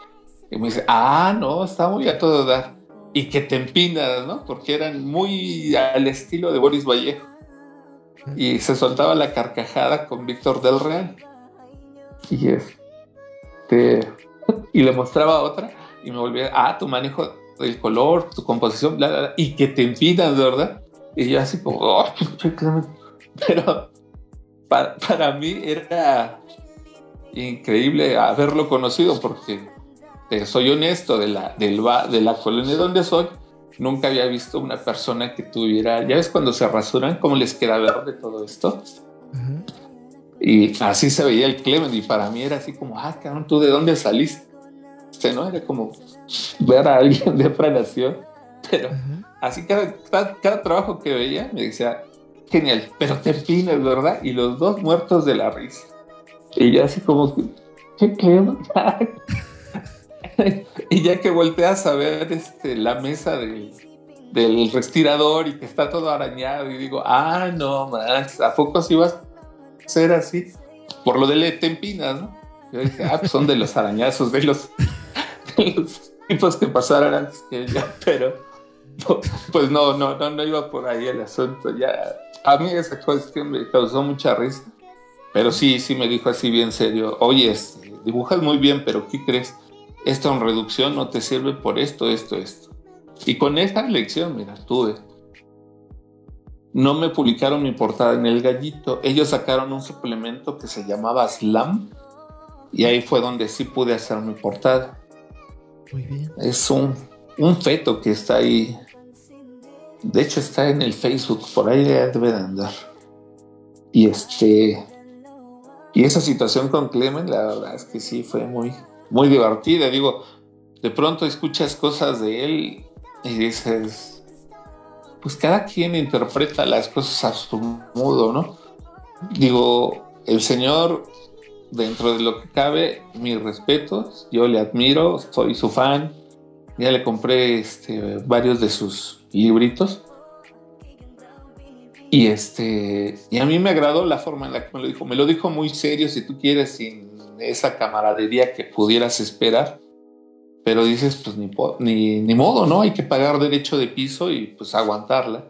y me dice, ah, no, está muy a todo dar. Y que te empinas, ¿no? Porque eran muy al estilo de Boris Vallejo. Y se soltaba la carcajada con Víctor del Real. Y este, y le mostraba otra y me volvía, ah, tu manejo del color, tu composición, bla, bla, y que te empinas, ¿verdad? Y yo así como, oh, pero para, para mí era increíble haberlo conocido porque eh, soy honesto, de la, del, de la colonia donde soy, nunca había visto una persona que tuviera, ya ves cuando se rasuran, cómo les queda verde todo esto. Y así se veía el Clement y para mí era así como, ah, cabrón, ¿tú de dónde saliste? ¿no? Era como ver a alguien de otra nación. Pero así cada, cada, trabajo que veía me decía, genial, pero te empinas, ¿verdad? Y los dos muertos de la risa. Y ya así como, ¿qué qué? y ya que volteas a ver este, la mesa del, del respirador y que está todo arañado y digo, ah, no, manches, ¿a poco sí vas a ser así? Por lo de Tempinas, ¿no? Yo dije, ah, pues son de los arañazos, de los, tipos que pasaron antes que ella, pero pues no, no, no, no iba por ahí el asunto. Ya, a mí esa cuestión me causó mucha risa. Pero sí, sí me dijo así bien serio, oye, este, dibujas muy bien, pero ¿qué crees? Esta en reducción no te sirve por esto, esto, esto. Y con esa lección, mira, tuve. No me publicaron mi portada en El Gallito. Ellos sacaron un suplemento que se llamaba Slam. Y ahí fue donde sí pude hacer mi portada. Muy bien. Es un, un feto que está ahí. De hecho, está en el Facebook. Por ahí debe de andar. Y este. Y esa situación con Clemen, la verdad es que sí fue muy, muy divertida. Digo, de pronto escuchas cosas de él y dices, pues cada quien interpreta las cosas a su modo, ¿no? Digo, el señor, dentro de lo que cabe, mis respetos, yo le admiro, soy su fan, ya le compré este, varios de sus libritos. Y este, y a mí me agradó la forma en la que me lo dijo. Me lo dijo muy serio, si tú quieres, sin esa camaradería que pudieras esperar pero dices, pues ni, modo, ¿no? Hay que pagar derecho de piso y pues aguantarla.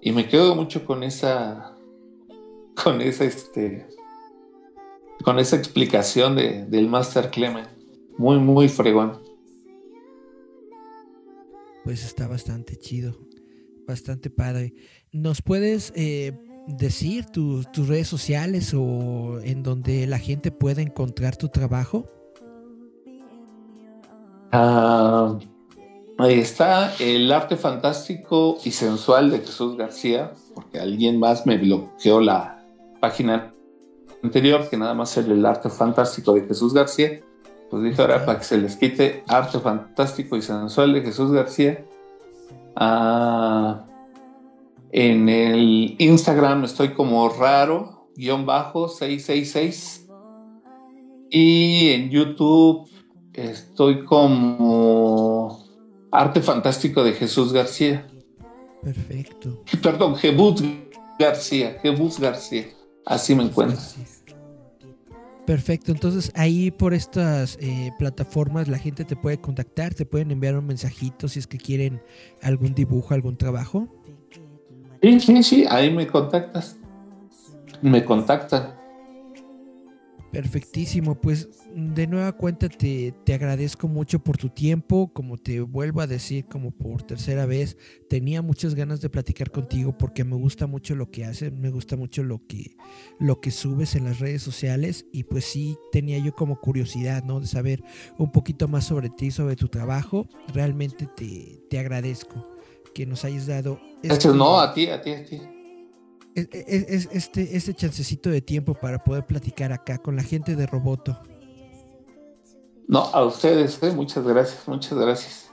Y me quedo mucho con esa, con esa, este, con esa explicación de, del Master Clement. Muy, muy fregón. Pues está bastante chido, bastante padre. ¿Nos puedes eh, decir tus redes sociales o en donde la gente puede encontrar tu trabajo? Ah, ahí está el arte fantástico y sensual de Jesús García, porque alguien más me bloqueó la página anterior, que nada más era el arte fantástico de Jesús García. Pues dije ahora para que se les quite arte fantástico y sensual de Jesús García. Ah, en el Instagram estoy como raro, guion bajo 666. Y en YouTube Estoy como Arte Fantástico de Jesús García. Perfecto. Perdón, Jebus García, Jebus García. Así me encuentro. Perfecto, entonces ahí por estas eh, plataformas la gente te puede contactar, te pueden enviar un mensajito si es que quieren algún dibujo, algún trabajo. Sí, sí, sí, ahí me contactas. Me contactan. Perfectísimo, pues de nueva cuenta te, te, agradezco mucho por tu tiempo, como te vuelvo a decir como por tercera vez, tenía muchas ganas de platicar contigo porque me gusta mucho lo que haces, me gusta mucho lo que, lo que subes en las redes sociales y pues sí tenía yo como curiosidad, ¿no? De saber un poquito más sobre ti, sobre tu trabajo, realmente te, te agradezco que nos hayas dado... Este, no, a ti, a ti, a ti es, este, este chancecito de tiempo para poder platicar acá con la gente de Roboto. No, a ustedes, ¿eh? muchas gracias, muchas gracias.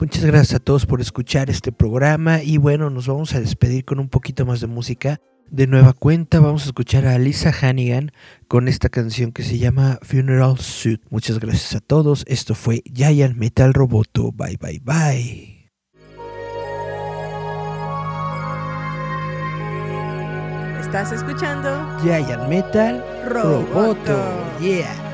Muchas gracias a todos por escuchar este programa y bueno, nos vamos a despedir con un poquito más de música. De nueva cuenta vamos a escuchar a Lisa Hannigan con esta canción que se llama Funeral Suit. Muchas gracias a todos. Esto fue Giant Metal Roboto. Bye bye bye. Estás escuchando Giant Metal Roboto. Yeah.